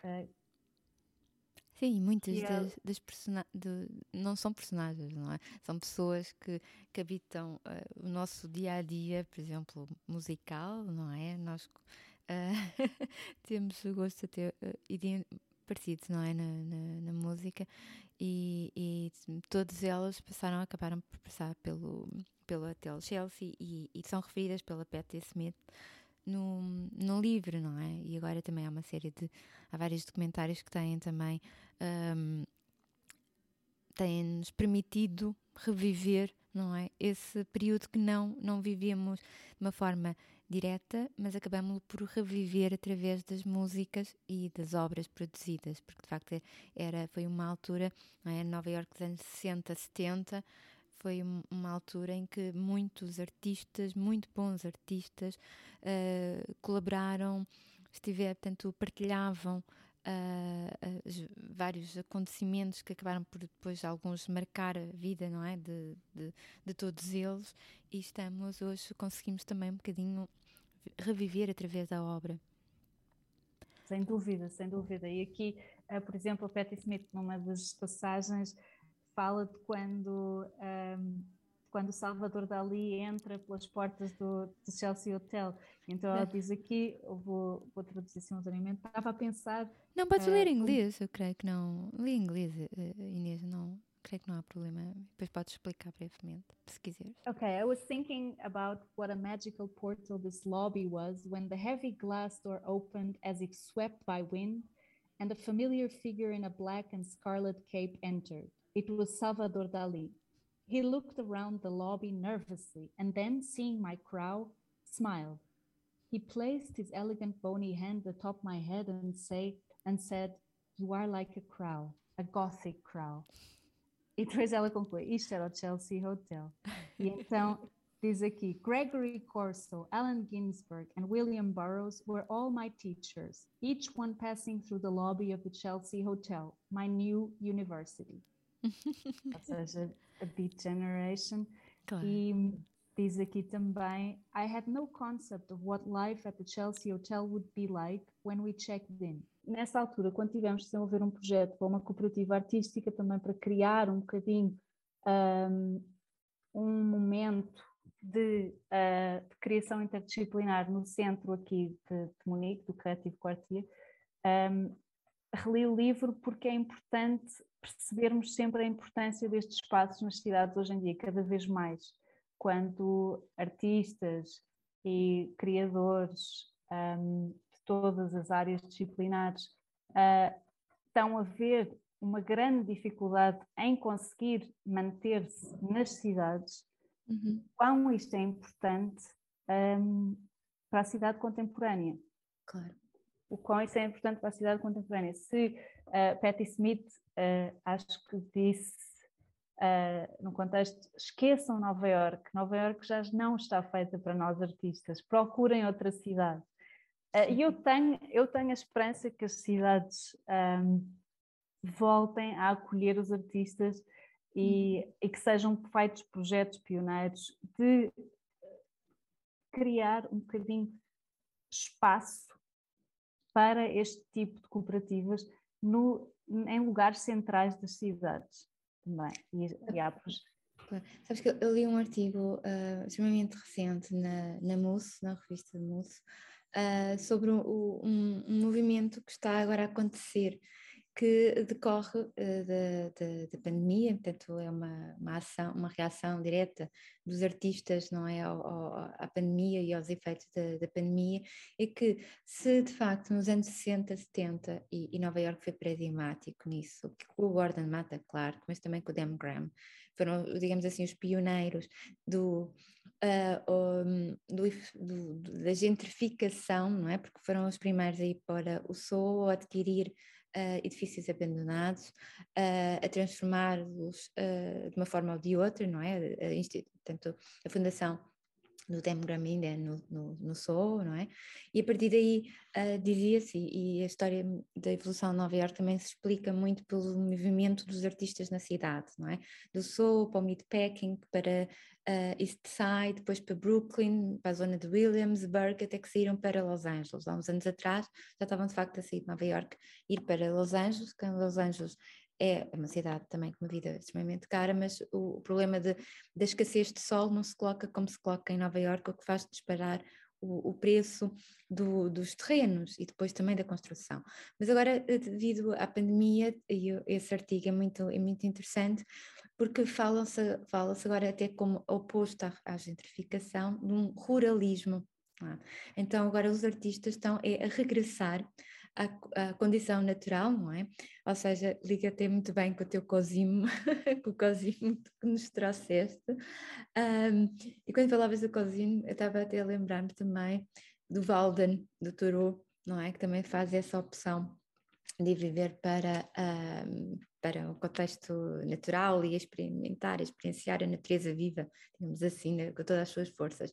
Uh, Sim, muitas é das, das personagens não são personagens, não é? São pessoas que, que habitam uh, o nosso dia a dia, por exemplo, musical, não é? Nós uh, temos o gosto de ter uh, parecidos, não é? Na, na, na música e, e, todas elas passaram, acabaram por passar pelo, pelo Hotel Chelsea e, e são referidas pela Patti Smith no, no livro, não é? E agora também há uma série de. Há vários documentários que têm também. Um, têm-nos permitido reviver, não é? Esse período que não, não vivíamos de uma forma direta, mas acabamos por reviver através das músicas e das obras produzidas, porque de facto era, foi uma altura, não é? Nova York dos anos 60, 70, foi uma altura em que muitos artistas, muito bons artistas, uh, colaboraram, estiver, portanto, partilhavam uh, vários acontecimentos que acabaram por depois alguns marcar a vida, não é, de, de, de todos eles e estamos hoje conseguimos também um bocadinho reviver através da obra. Sem dúvida, sem dúvida. E aqui, uh, por exemplo, a Patti Smith, numa das passagens, fala de quando, um, quando Salvador Dali entra pelas portas do, do Chelsea Hotel. Então ela diz aqui, eu vou, vou traduzir simultaneamente, estava a pensar. Não, podes uh, ler em inglês, eu creio que não. Li em inglês, eh, Inês, não. Creio que não há problema. Depois podes explicar brevemente, se quiseres. Okay, I was thinking about what a magical portal this lobby was when the heavy glass door opened as if swept by wind and a familiar figure in a black and scarlet cape entered. It was Salvador Dali. He looked around the lobby nervously and then, seeing my crow, smiled. He placed his elegant bony hand atop my head and say and said, You are like a crow, a gothic crow. E depois ela conclui, isto era o Chelsea Hotel. E então diz aqui, Gregory Corso, Allen Ginsberg and William Burroughs were all my teachers, each one passing through the lobby of the Chelsea Hotel, my new university. Ou seja, a Beat Generation. Claro. E diz aqui também: I had no concept of what life at the Chelsea Hotel would be like when we checked in. Nessa altura, quando tivemos de desenvolver um projeto para uma cooperativa artística, também para criar um bocadinho um, um momento de, uh, de, criação interdisciplinar no centro aqui de, de Munique, do Creative Quartier, um, reli o livro porque é importante percebermos sempre a importância destes espaços nas cidades hoje em dia, cada vez mais, quando artistas e criadores um, de todas as áreas disciplinares uh, estão a ver uma grande dificuldade em conseguir manter-se nas cidades, uhum. quão isto é importante um, para a cidade contemporânea. Claro. O quão isso é importante para a cidade contemporânea. Se uh, Patti Smith uh, acho que disse uh, no contexto, esqueçam Nova York, Nova York já não está feita para nós artistas, procurem outra cidade. E eu tenho, eu tenho a esperança que as cidades um, voltem a acolher os artistas e, uhum. e que sejam feitos projetos pioneiros de criar um bocadinho espaço para este tipo de cooperativas no, em lugares centrais das cidades também. E, e há Sabes que eu li um artigo uh, extremamente recente na, na MUS, na revista MUS, uh, sobre um, um, um, movimento que está agora a acontecer que decorre uh, da, pandemia, portanto é uma, uma ação, uma reação direta dos artistas, não é, ao, ao, à pandemia e aos efeitos da, da, pandemia, é que se de facto nos anos 60, 70, e, e Nova York foi paradigmático nisso, com o Gordon Mata, claro, mas também com o Dan Graham, foram, digamos assim, os pioneiros do, uh, um, do, do, da gentrificação, não é, porque foram os primeiros a ir para o Soul, a adquirir uh, edifícios abandonados, uh, a transformá-los de uma forma ou de outra, não é? A, portanto, a Fundação no Demogramina, é no, no, no não é? E a partir daí uh, dizia-se, e a história da evolução de Nova Iorque também se explica muito pelo movimento dos artistas na cidade, não é? Do Soul para o Meatpacking, para uh, East Side, depois para Brooklyn, para a zona de Williamsburg, até que saíram para Los Angeles. Há uns anos atrás já estavam de facto a sair de Nova Iorque, ir para Los Angeles, que Los Angeles é uma cidade também com uma vida extremamente cara, mas o, o problema de, da escassez de sol não se coloca como se coloca em Nova Iorque, o que faz disparar o, o preço do, dos terrenos e depois também da construção. Mas agora, eh, devido à pandemia, e esse artigo é muito, é muito interessante, porque fala-se fala agora até como oposto à, à gentrificação, de um ruralismo. É? Então agora os artistas estão é, a regressar à, à, condição natural, não é? Ou seja, liga até muito bem com o teu cosimo, com o cosimo que nos trouxeste. Um, e quando falavas do cosimo, eu estava até a lembrar-me também do Walden, do Turu, não é? Que também faz essa opção de viver para, um, para o contexto natural e experimentar, experienciar a natureza viva, digamos assim, né, com todas as suas forças.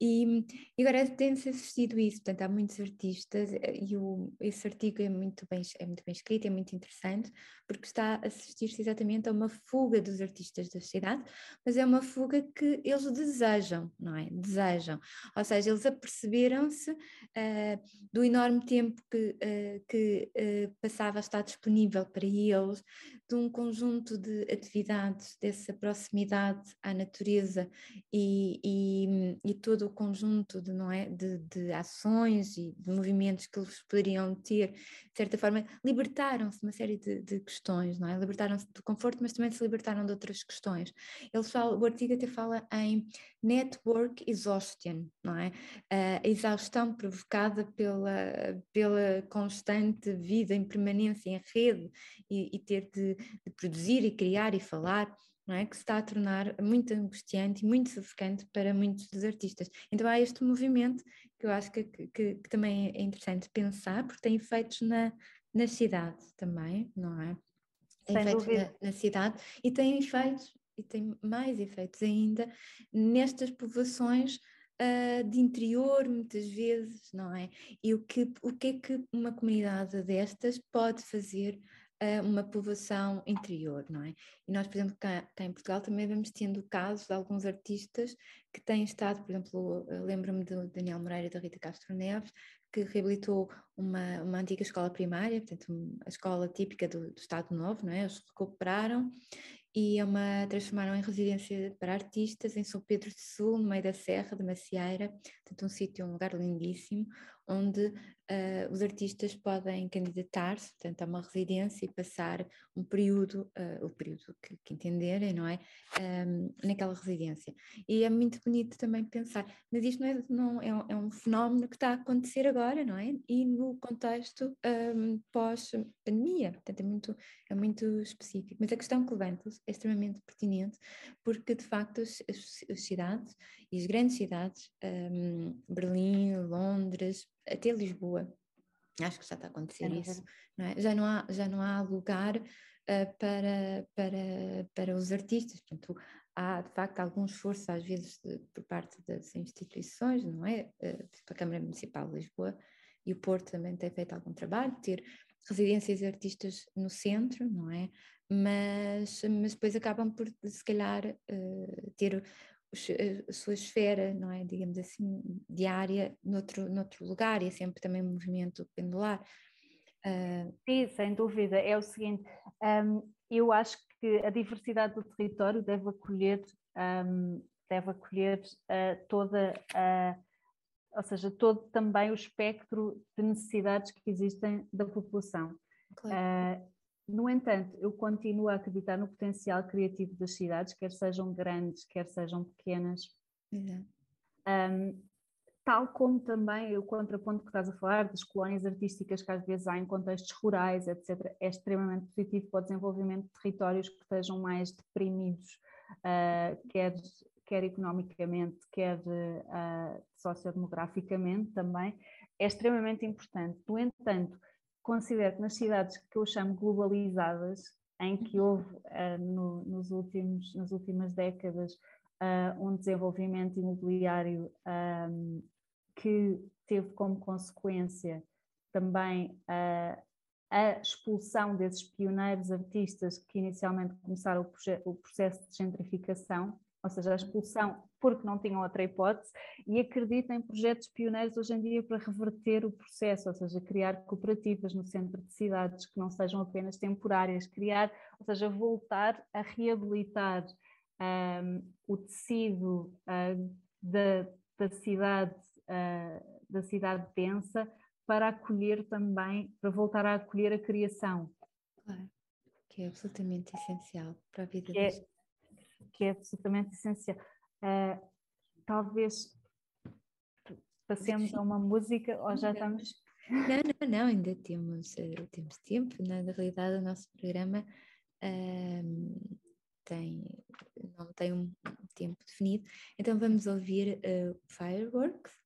E, e agora tem-se assistido isso, portanto há muitos artistas eh, e o, esse artigo é muito, bem, é muito bem escrito, é muito interessante, porque está a assistir-se exatamente a uma fuga dos artistas da sociedade, mas é uma fuga que eles desejam, não é? Desejam, ou seja, eles aperceberam-se uh, do enorme tempo que, uh, que uh, passava a estar disponível para eles, de um conjunto de atividades, dessa proximidade à natureza e, e, e todo o conjunto de, não é, de, de, ações e de movimentos que eles poderiam ter, de certa forma, libertaram-se de uma série de, de questões, não é? Libertaram-se do conforto, mas também se libertaram de outras questões. O artigo até fala em network exhaustion, não é? A exaustão provocada pela, pela constante vida em permanência em rede e, e ter de, de, produzir e criar e falar, não é? Que se está a tornar muito angustiante e muito sufocante para muitos dos artistas. Então há este movimento que eu acho que, que, que também é interessante pensar, porque tem efeitos na, na cidade também, não é? Tem efeitos na, na cidade e tem efeitos e tem mais efeitos ainda nestas povoações uh, de interior, muitas vezes, não é? E o que, o que é que uma comunidade destas pode fazer a uma povoação interior, não é? E nós, por exemplo, cá, cá, em Portugal também vamos tendo casos de alguns artistas que têm estado, por exemplo, lembro-me do Daniel Moreira e da Rita Castro Neves, que reabilitou uma, uma antiga escola primária, portanto, a escola típica do, do Estado Novo, não é? Eles recuperaram e é uma, transformaram em residência para artistas em São Pedro do Sul, no meio da Serra de Macieira, portanto um sítio, um lugar lindíssimo, onde uh, os artistas podem candidatar-se, portanto, a uma residência e passar um período, uh, o período que, que, entenderem, não é? Um, naquela residência. E é muito bonito também pensar, mas isto não é, não, é, um, é um fenómeno que está a acontecer agora, não é? E no contexto um, pós-pandemia, portanto, é muito, é muito específico. Mas a questão que levanto é extremamente pertinente, porque de facto as, as, as cidades e as grandes cidades, Berlim, Londres, até Lisboa. Acho que já está a acontecer é isso. Não é? já, não há, já não há lugar uh, para, para, para os artistas. Portanto, há de facto algum esforço, às vezes, de, por parte das instituições, não é? Uh, a Câmara Municipal de Lisboa e o Porto também tem feito algum trabalho, ter residências de artistas no centro, não é? Mas, mas depois acabam por, se calhar, uh, ter a sua esfera, não é, digamos assim, diária noutro, noutro lugar e é sempre também um movimento pendular. Uh... Sim, sem dúvida. É o seguinte, um, eu acho que a diversidade do território deve acolher, um, deve acolher uh, toda a ou seja, todo também o espectro de necessidades que existem da população. Claro. Uh, no entanto, eu continuo a acreditar no potencial criativo das cidades, quer sejam grandes, quer sejam pequenas. Um, tal como também o contraponto que estás a falar das colónias artísticas que às vezes há em contextos rurais, etc., é extremamente positivo para o desenvolvimento de territórios que estejam mais deprimidos, uh, quer, quer economicamente, quer uh, sociodemograficamente também, é extremamente importante. No entanto, considero que nas cidades que eu chamo globalizadas, em que houve uh, no, nos últimos, nas últimas décadas uh, um desenvolvimento imobiliário um, que teve como consequência também uh, a expulsão desses pioneiros artistas que inicialmente começaram o, o processo de gentrificação, ou seja, a expulsão porque não tinham outra hipótese, e acredito em projetos pioneiros hoje em dia para reverter o processo, ou seja, criar cooperativas no centro de cidades que não sejam apenas temporárias, criar, ou seja, voltar a reabilitar um, o tecido uh, da, da cidade, uh, da cidade densa para acolher também, para voltar a acolher a criação. Claro, que é absolutamente essencial para a vida que é, que é absolutamente essencial. Uh, talvez passemos a uma música ou já estamos. Não, não, não, ainda temos, uh, temos tempo. Na realidade, o nosso programa uh, tem, não tem um tempo definido. Então vamos ouvir uh, Fireworks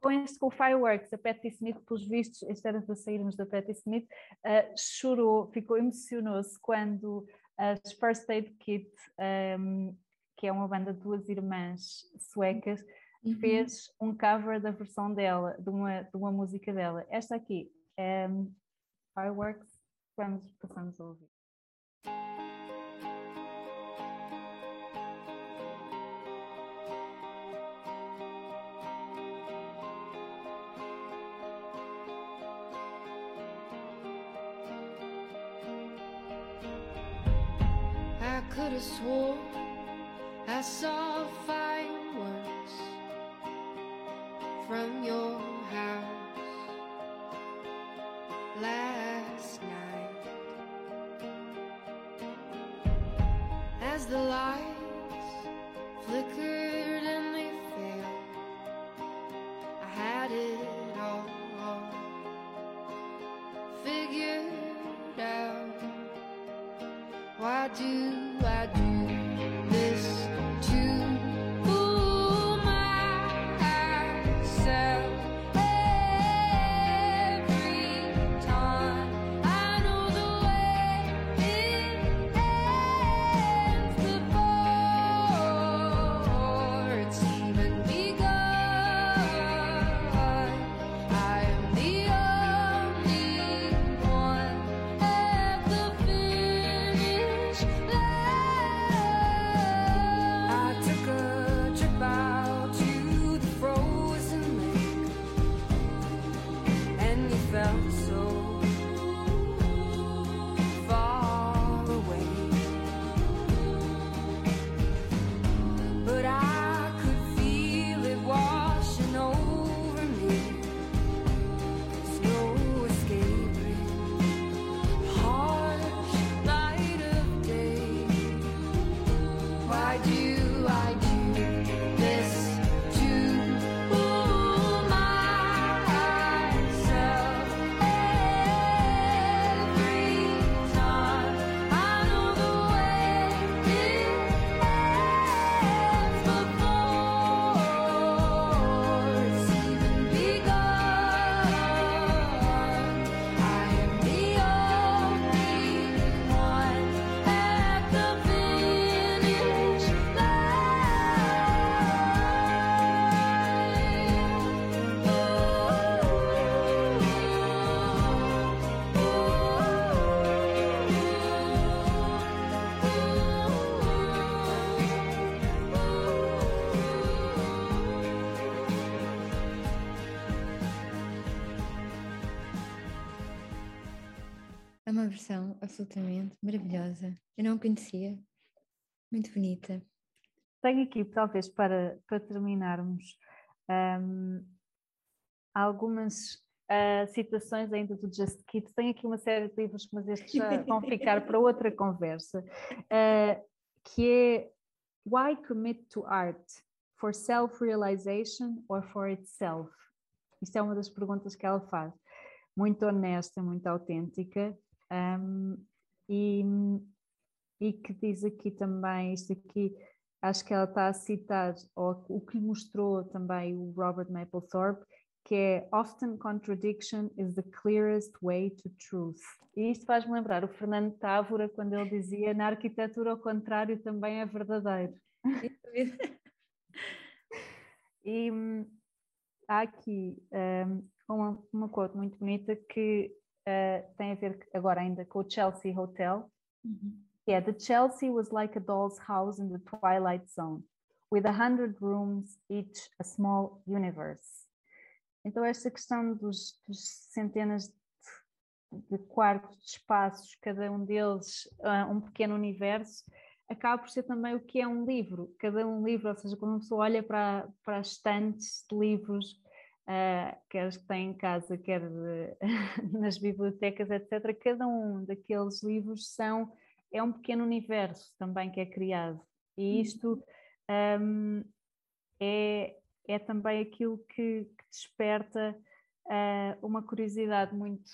com este com o Fireworks, a Patti Smith, pelos vistos, este era para sairmos da Patti Smith, uh, chorou, ficou emocionou-se quando as First Aid Kit, um, ehm, que é uma banda de duas irmãs suecas, uhum. fez um cover da versão dela, de uma, de uma música dela. Esta aqui, é Fireworks, vamos, passamos a ouvir. Swore I saw fireworks Why do versão absolutamente maravilhosa. Eu não a conhecia. Muito bonita. Tenho aqui, talvez, para, para terminarmos, um, algumas uh, citações ainda do Just Kids. Tenho aqui uma série de livros, mas estes já vão ficar para outra conversa, uh, que é Why Commit to Art? For Self-Realization or for Itself? Isto é uma das perguntas que ela faz. Muito honesta, muito autêntica um, e, e que diz aqui também, isto aqui, acho que ela está a citar, ou o que lhe mostrou também o Robert Mapplethorpe, que é Often contradiction is the clearest way to truth. E isto faz-me lembrar o Fernando Távora quando ele dizia na arquitetura o contrário também é verdadeiro. e hum, há aqui um, uma, uma quote muito bonita que uh, tem a ver agora ainda com o Chelsea Hotel, uhum. que é The Chelsea was like a doll's house in the twilight zone, with a hundred rooms, each a small universe. Então esta questão dos, dos centenas de, de, quartos, de espaços, cada um deles uh, um pequeno universo, acaba por ser também o que é um livro. Cada um livro, ou seja, quando uma pessoa olha para, para as estantes de livros, uh, quer as que tem em casa, quer de, nas bibliotecas, etc., cada um daqueles livros são, é um pequeno universo também que é criado. E uhum. isto um, é, é também aquilo que, que desperta uh, uma curiosidade muito,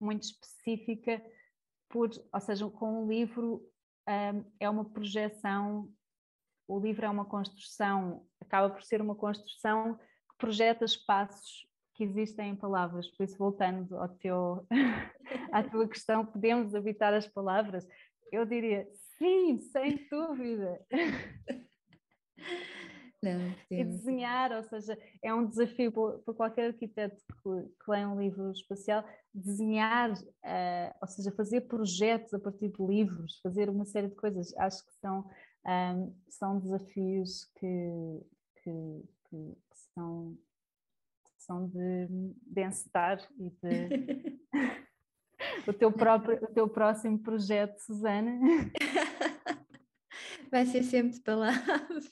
muito específica, por, ou seja, com o livro um, é uma projeção, o livro é uma construção, acaba por ser uma construção projeta espaços que existem em palavras. Por isso, voltando ao teu, à tua questão, podemos habitar as palavras? Eu diria sim, sem dúvida. Não, e desenhar, ou seja, é um desafio para qualquer arquiteto que, que lê um livro espacial, desenhar, uh, ou seja, fazer projetos a partir de livros, fazer uma série de coisas. Acho que são, um, são desafios que, que, que, são, são de, encetar e de. o, teu próprio, o teu próximo projeto, Susana. Vai ser sempre de palavras.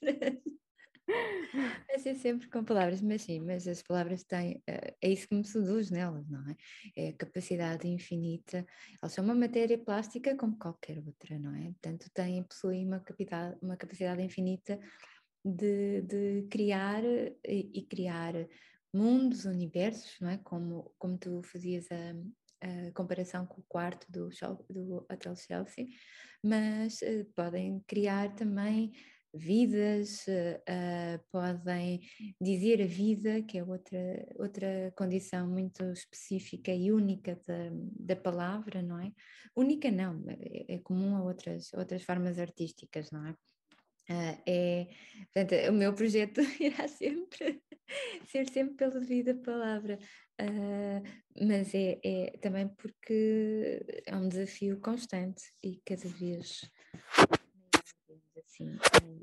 Vai ser sempre com palavras, mas sim, mas as palavras têm, eh, é isso que me seduz nelas, não é? É a capacidade infinita, elas são uma matéria plástica como qualquer outra, não é? Portanto, têm, possuem uma capacidade, uma capacidade infinita de, de criar e, e, criar mundos, universos, não é? Como, como tu fazias a, a comparação com o quarto do, do Hotel Chelsea, mas uh, podem criar também vidas, uh, podem dizer a vida, que é outra, outra condição muito específica e única da, da palavra, não é? Única não, é, é comum a outras, outras formas artísticas, não é? Uh, é, portanto, o meu projeto irá sempre ser sempre pela vida palavra, uh, mas é, é também porque é um desafio constante e cada vez assim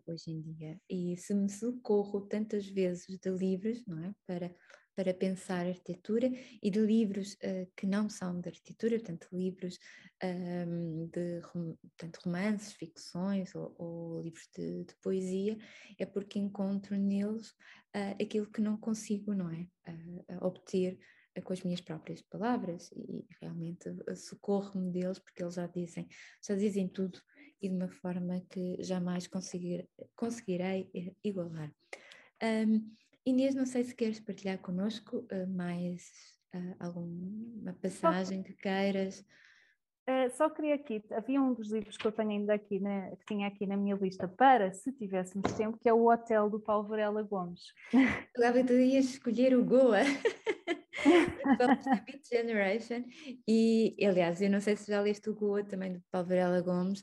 hoje em dia. E se me socorro tantas vezes de livros, não é? Para, para pensar arquitetura e de livros uh, que não são de arquitetura, portanto, livros um, de portanto, romances, ficções ou, ou livros de, de, poesia, é porque encontro neles uh, aquilo que não consigo, não é? Uh, obter com as minhas próprias palavras e realmente socorro-me deles porque eles já dizem, já dizem tudo e de uma forma que jamais conseguir, conseguirei igualar. Um, Inês, não sei se queres partilhar connosco uh, mais uh, alguma passagem que queiras. Uh, só queria aqui, havia um dos livros que eu tenho ainda aqui, né, que tinha aqui na minha lista para, se tivéssemos tempo, que é o Hotel do Paulo Varela Gomes. Agora tu ias escolher o Goa. Beat Generation e aliás eu não sei se já leste o Goa também do Paulo Varela Gomes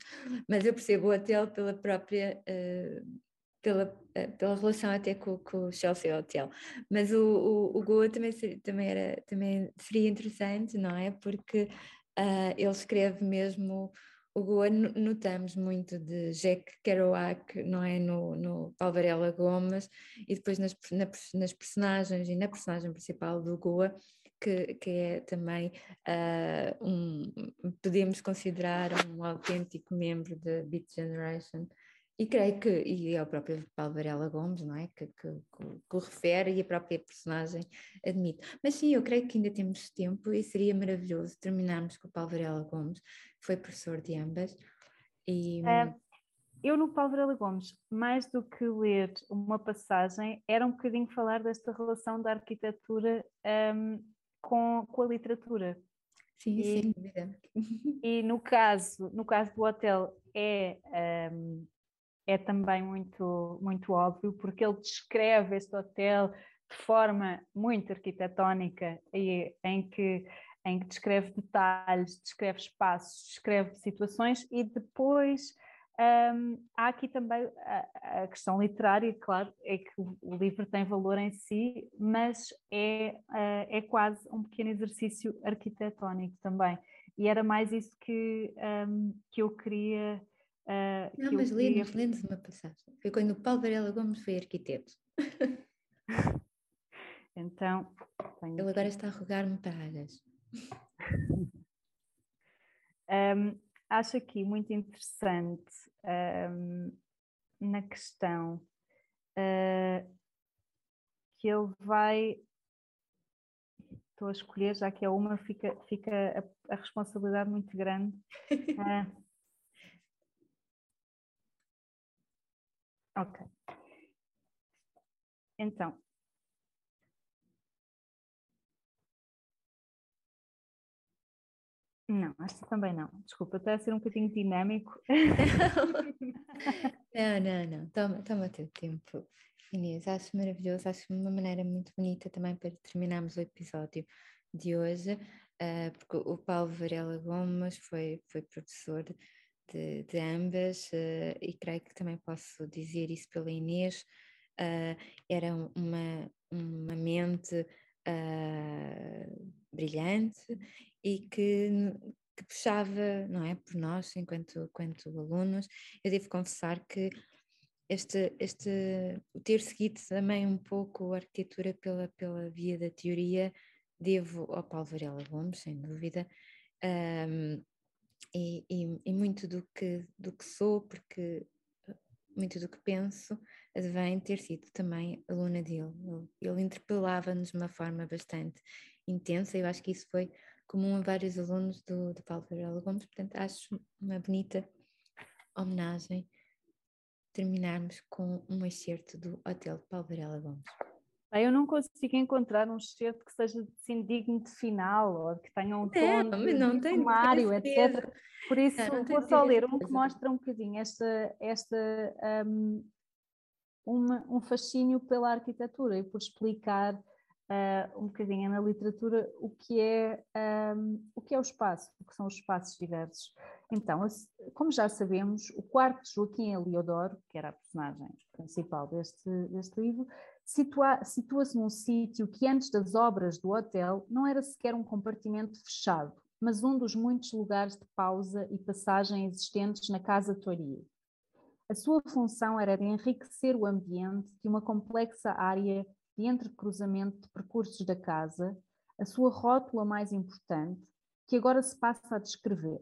mas eu percebo o hotel pela própria uh, pela, pela relação até com, com o Chelsea Hotel. Mas o, o, o Goa também, também, era, também seria interessante não é? Porque uh, ele escreve mesmo o Goa notamos muito de Jack Kerouac, não é, no, no Paulo Varela Gomes, e depois nas, nas personagens e na personagem principal do Goa, que, que é também uh, um, podemos considerar um autêntico membro da Beat Generation, e creio que, e é o próprio Paulo Varela Gomes, não é? Que, que, que, o refere e a própria personagem admite. Mas sim, eu creio que ainda temos tempo e seria maravilhoso terminarmos com o Paulo Varela Gomes, que foi professor de ambas. E... É, eu no Paulo Varela Gomes, mais do que ler uma passagem, era um bocadinho falar desta relação da arquitetura um, com, com a literatura. Sim, e, sem dúvida. E no caso, no caso do hotel é um, é também muito, muito óbvio, porque ele descreve este hotel de forma muito arquitetónica e em que em que descreve detalhes, descreve espaços, descreve situações e depois um, há aqui também a, a, questão literária, claro, é que o, livro tem valor em si, mas é, uh, é quase um pequeno exercício arquitetónico também. E era mais isso que, um, que eu queria. Uh, Não, mas lê-nos queria... lê uma passagem. Foi quando o Paulo Varela Gomes foi arquiteto. então. Ele agora está a rogar-me pragas. um, acho aqui muito interessante um, na questão uh, que ele vai. Estou a escolher, já que é uma, fica, fica a, a responsabilidade muito grande. Uh, ok. Então, Não, acho que também não. Desculpa, está a ser um bocadinho dinâmico. não, não, não. Toma, toma o teu tempo, Inês. Acho maravilhoso, acho uma maneira muito bonita também para terminarmos o episódio de hoje, uh, porque o Paulo Varela Gomes foi, foi professor de, de ambas uh, e creio que também posso dizer isso pela Inês. Uh, era uma, uma mente brilhante e que, que puxava, não é, por nós enquanto, enquanto alunos. Eu devo confessar que este, este, ter seguido também um pouco a arquitetura pela, pela via da teoria, devo ao Paulo Varela Gomes, sem dúvida, um, e, e, e, muito do que, do que sou, porque muito do que penso advém ter sido também aluna dele. Ele, ele interpelava-nos de uma forma bastante intensa, eu acho que isso foi comum a vários alunos do, do Paulo Varela Gomes, portanto acho uma bonita homenagem terminarmos com um excerto do Hotel Paulo Varela Gomes. Eu não consigo encontrar um excerto que seja assim, digno de final ou que tenha um tom não, de, não sumário, etc. Por isso, não, não vou só ler um que mostra um bocadinho esta, esta um, uma, um fascínio pela arquitetura e por explicar uh, um bocadinho na literatura o que é um, o que é o espaço, o que são os espaços diversos. Então, como já sabemos, o quarto de Joaquim Eliodoro, que era a personagem principal deste, deste livro, situa-se situa num sítio que antes das obras do hotel não era sequer um compartimento fechado, mas um dos muitos lugares de pausa e passagem existentes na Casa Toria. A sua função era de enriquecer o ambiente de uma complexa área de entrecruzamento de percursos da casa, a sua rótula mais importante, que agora se passa a descrever.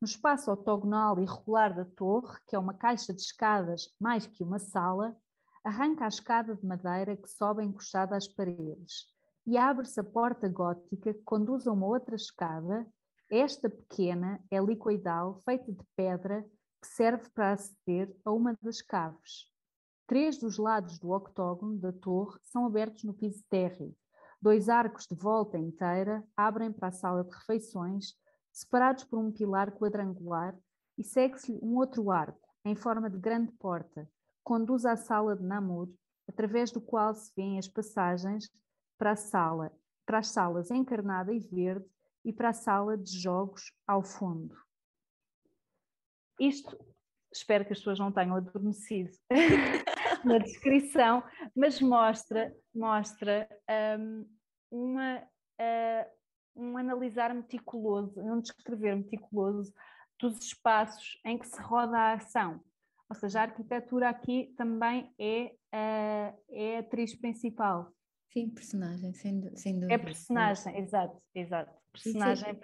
No espaço octogonal e regular da torre, que é uma caixa de escadas mais que uma sala, arranca a escada de madeira que sobe encostada às paredes e abre-se a porta gótica que conduz a uma outra escada. Esta pequena é liquidal, feita de pedra, que serve para aceder a uma das caves. Três dos lados do octógono da torre são abertos no piso térreo. Dois arcos de volta inteira abrem para a sala de refeições, separados por um pilar quadrangular, e segue-se um outro arco, em forma de grande porta, conduz à sala de Namur, através do qual se vêem as passagens para a sala, para as salas encarnada e verde e para a sala de jogos ao fundo. Isto, espero que as pessoas não tenham adormecido na descrição, mas mostra, mostra um, uma, uh, um analisar meticuloso, um descrever meticuloso dos espaços em que se roda a ação. Ou seja, a arquitetura aqui também é, uh, é a atriz principal. Sim, personagem, sem, sem dúvida. É personagem, exato, exato. Personagem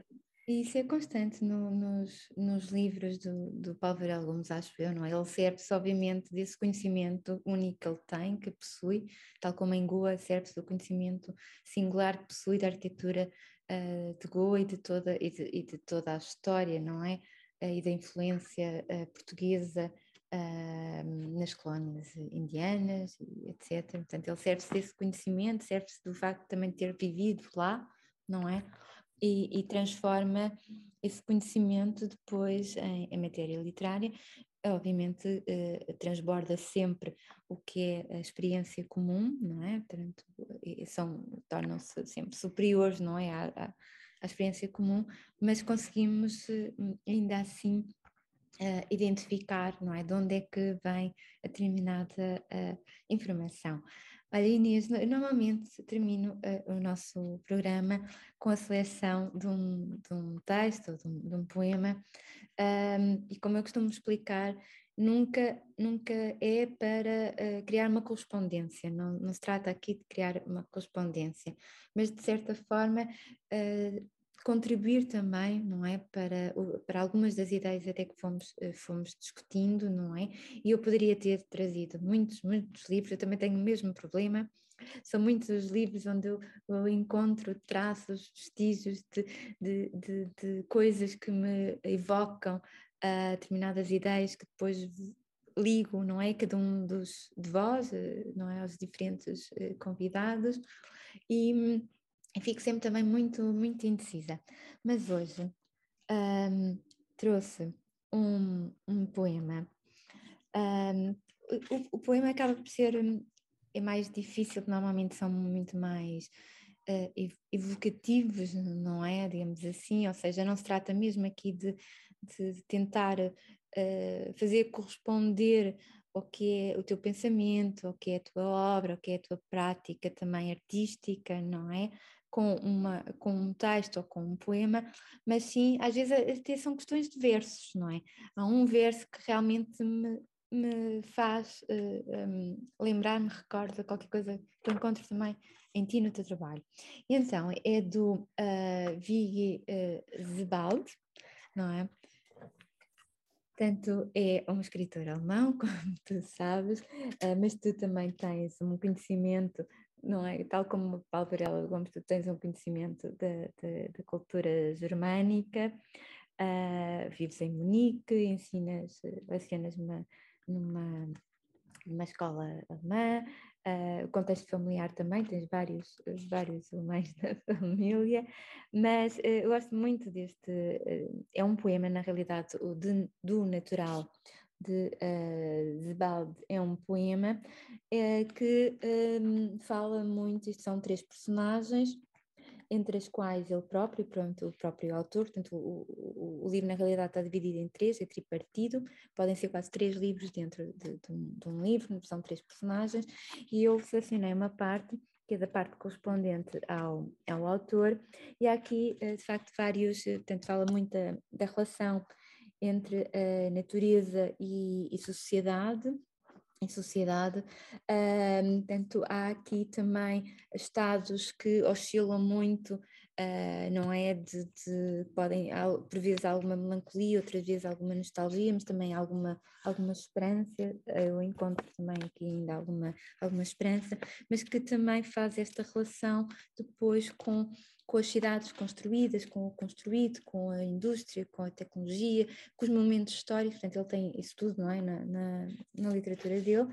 e isso é constante no, nos, nos livros do, do Paulo Varela Gomes, acho eu, não é? Ele serve-se, obviamente, desse conhecimento único que ele tem, que possui, tal como em Goa serve-se do conhecimento singular que possui da arquitetura uh, de Goa e de, toda, e de, e, de, toda a história, não é? Uh, e da influência uh, portuguesa nas colónias indianas, etc. Portanto, ele serve-se desse conhecimento, serve-se do facto de também ter vivido lá, não é? e, e transforma esse conhecimento depois em, em matéria literária. obviamente uh, transborda sempre o que é a experiência comum, não é? Portanto, são, tornam-se sempre superiores, não é? À, à, à, experiência comum, mas conseguimos uh, ainda assim uh, identificar, não é? De onde é que vem a determinada informação. Olha, Inês, normalmente termino uh, o nosso programa com a seleção de um, de um texto de um, de um poema, um, e como eu costumo explicar, nunca, nunca é para uh, criar uma correspondência, não, não, se trata aqui de criar uma correspondência, mas de certa forma uh, contribuir também, não é, para, para algumas das ideias até que fomos, eh, fomos discutindo, não é? E eu poderia ter trazido muitos, muitos livros, eu também tenho o mesmo problema, são muitos os livros onde eu, eu encontro traços, vestígios de, de, de, de, coisas que me evocam uh, determinadas ideias que depois ligo, não é? Cada um dos de vós, eh, não é? Aos diferentes uh, convidados e fico sempre também muito, muito indecisa. Mas hoje um, trouxe um, um poema. Um, o, o, poema acaba por ser hum, é mais difícil, normalmente são muito mais uh, evocativos, não é? Digamos assim, ou seja, não se trata mesmo aqui de, de tentar uh, fazer corresponder o que é o teu pensamento, o que é a tua obra, o que é a tua prática também artística, não é? Com, uma, com um texto ou com um poema, mas sim, às vezes até são questões de versos, não é? Há um verso que realmente me, me faz uh, eh, um, lembrar, me recorda qualquer coisa que eu encontro também em ti no teu trabalho. E então é do uh, Vigi uh, Zebald, não é? Portanto, é um escritor alemão, como tu sabes, mas tu também tens um conhecimento não é? Tal como Paulo Varela Gomes, tu tens um conhecimento da cultura germânica, uh, vives em Munique, ensinas, lecionas numa, numa, numa escola alemã, uh, contexto familiar também, tens vários, vários alemães da família, mas uh, eu gosto muito deste, é um poema na realidade, o de, do natural, de uh, é um poema uh, que um, fala muito, isto são três personagens, entre as quais ele próprio, pronto, o próprio autor, portanto o, o, o, livro na realidade está dividido em três, é tripartido, podem ser quase três livros dentro de, de, um, de um, livro, são três personagens, e eu selecionei uma parte que é da parte correspondente ao, ao autor, e há aqui eh, de facto vários, portanto fala muito da, da relação entre a natureza e, e sociedade, em sociedade. Um, portanto, há aqui também estados que oscilam muito, uh, não é? De, de, podem, por vezes, alguma melancolia, outras vezes alguma nostalgia, mas também alguma, alguma esperança. Eu encontro também aqui ainda alguma, alguma esperança, mas que também faz esta relação depois com com as cidades construídas, com o construído, com a indústria, com a tecnologia, com os momentos históricos, portanto ele tem isso tudo, não é, na, na, na literatura dele,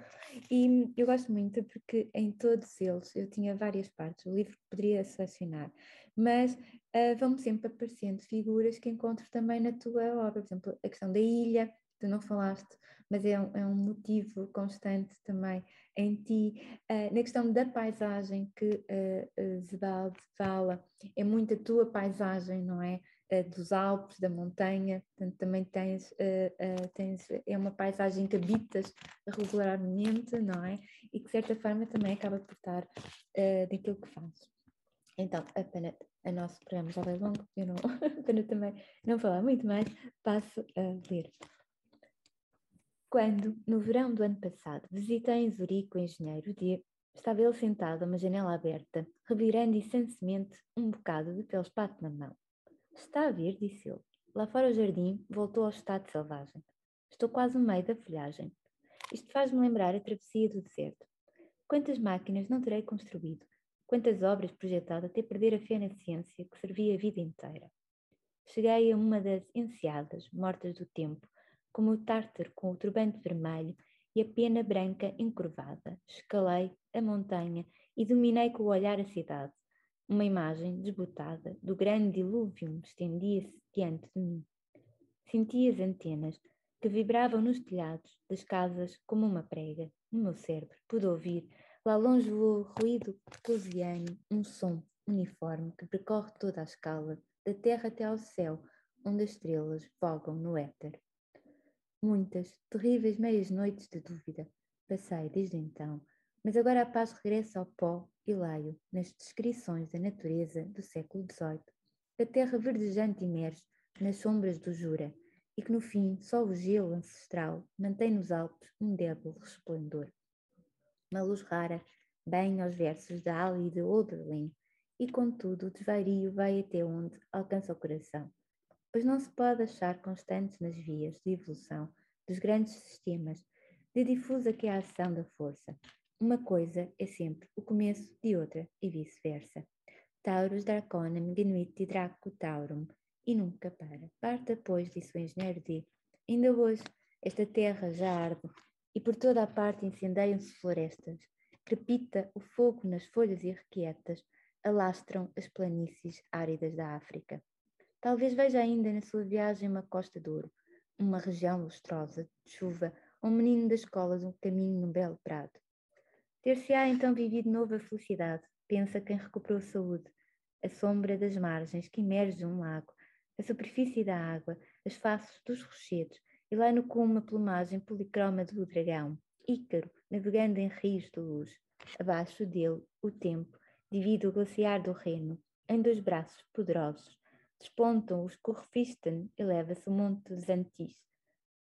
e eu gosto muito porque em todos eles eu tinha várias partes, o livro poderia selecionar, mas uh, vão sempre aparecendo figuras que encontro também na tua obra, por exemplo, a questão da ilha, tu não falaste, mas é um, é um motivo constante também em ti. Uh, na questão da paisagem que uh, Zebald fala, é muito a tua paisagem, não é? Uh, dos Alpes, da montanha, portanto também tens, tens, é uma paisagem que habitas regularmente, não é? E que de certa forma também acaba por estar daquilo que fazes. Então, a pena, a nosso programa já vai longo, eu não, para também não falar muito mais, passo a ler. Quando, no verão do ano passado, visitei em Zurique o engenheiro D, estava ele sentado a uma janela aberta, revirando incessantemente um bocado de pelo pato na mão. Está a ver, disse ele. Lá fora o jardim voltou ao estado selvagem. Estou quase no meio da folhagem. Isto faz-me lembrar a travessia do deserto. Quantas máquinas não terei construído? Quantas obras projetado até perder a fé na ciência que servia a vida inteira? Cheguei a uma das enseadas, mortas do tempo, como o tártaro com o turbante vermelho e a pena branca encurvada. Escalei a montanha e dominei com o olhar a cidade. Uma imagem desbotada do grande dilúvio estendia-se diante de mim. Senti as antenas, que vibravam nos telhados das casas como uma prega. No meu cérebro pude ouvir, lá longe o ruído precosiano, um som uniforme que percorre toda a escala, da terra até ao céu, onde as estrelas vogam no éter. Muitas, terríveis meias noites de dúvida. Passei desde então, mas agora a paz regressa ao pó e laio nas descrições da natureza do século XVIII, da terra verdejante imersa nas sombras do Jura, e que no fim só o gelo ancestral mantém nos Alpes um débil resplendor. Uma luz rara banha os versos da Ali de Oberlin, e contudo o desvario vai até onde alcança o coração, pois não se pode achar constantes nas vias de evolução dos grandes sistemas, de difusa que é a ação da força. Uma coisa é sempre o começo de outra e vice-versa. Taurus Draconum genuit Draco Taurum, e nunca para. Parta, pois, disse o engenheiro D. Ainda hoje esta terra já arde e por toda a parte incendeiam-se florestas. Crepita o fogo nas folhas irrequietas, alastram as planícies áridas da África. Talvez veja ainda na sua viagem uma costa de ouro, uma região lustrosa de chuva, um menino das escolas um caminho no belo prado. Ter-se-á então vivido nova felicidade, pensa quem recuperou saúde, a sombra das margens que emerge um lago, a superfície da água, as faces dos rochedos, e lá no cume a plumagem policroma do dragão, Ícaro, navegando em rios de luz. Abaixo dele, o tempo, divide o glaciar do Reno, em dois braços poderosos. Despontam os Corfisten, eleva-se o monte Zantis.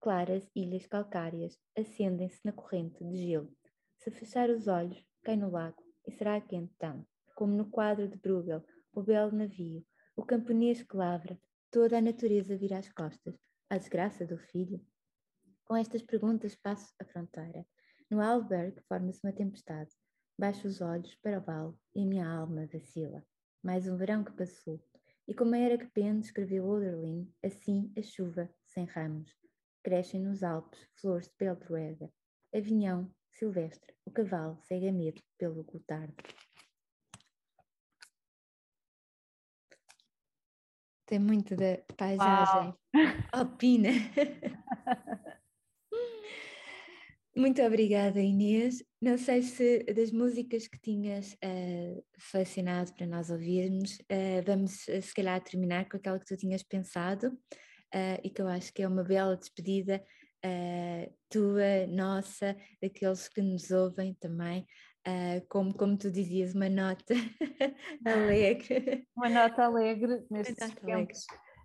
Claras ilhas calcárias acendem-se na corrente de gelo. Se fechar os olhos, cai no lago, e será quente tão, como no quadro de Bruegel, o belo navio, o camponês que lavra, Toda a natureza vira as costas à desgraça do filho? Com estas perguntas passo a fronteira. No Alberg forma-se uma tempestade. Baixo os olhos para o vale e a minha alma vacila. Mais um verão que passou. E como era que pende, escreveu Oderlin, assim a chuva, sem ramos. Crescem nos Alpes flores de peltrueda. Avinhão, silvestre, o cavalo cega medo pelo gotardo. Tem muito da paisagem alpina. muito obrigada, Inês. Não sei se das músicas que tinhas uh, selecionado para nós ouvirmos, uh, vamos uh, se calhar terminar com aquela que tu tinhas pensado uh, e que eu acho que é uma bela despedida tua, nossa, daqueles que nos ouvem também como, como tu dizias, uma nota alegre. Uma nota alegre nestes, nota tempos, alegre.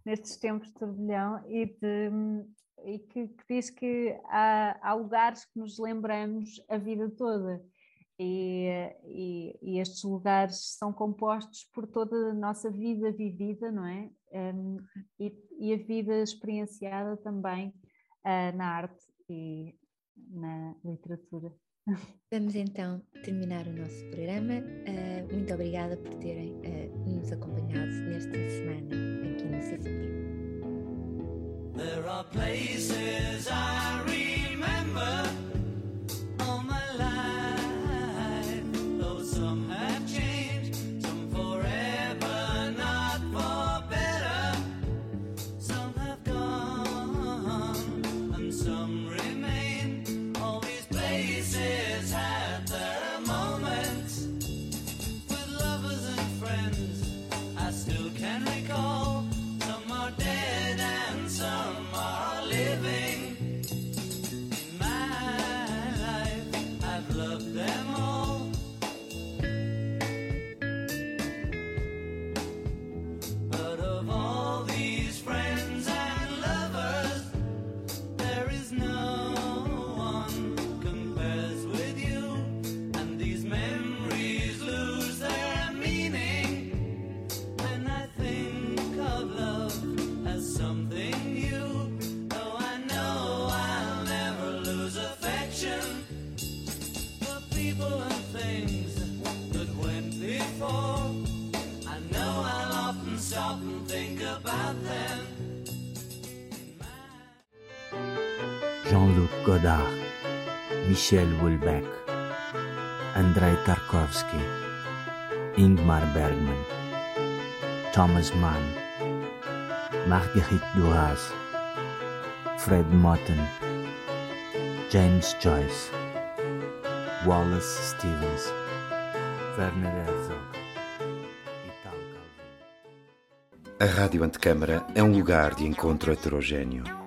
nestes tempos de turbilhão e, de, e que, que, diz que há, há lugares que nos lembramos a vida toda. E, e, e, estes lugares são compostos por toda a nossa vida vivida, não é? Um, e, e, a vida experienciada também uh, na arte e na literatura. Vamos então terminar o nosso programa. Uh, muito obrigada por terem uh, nos acompanhado nesta semana aqui no CCP. There are places I remember. Godard, Michel Houellebecq, Andrei Tarkovsky, Ingmar Bergman, Thomas Mann, Marguerite Duras, Fred Motten, James Joyce, Wallace Stevens, Werner Herzog. A Rádio Antecâmara é um lugar de encontro heterogêneo,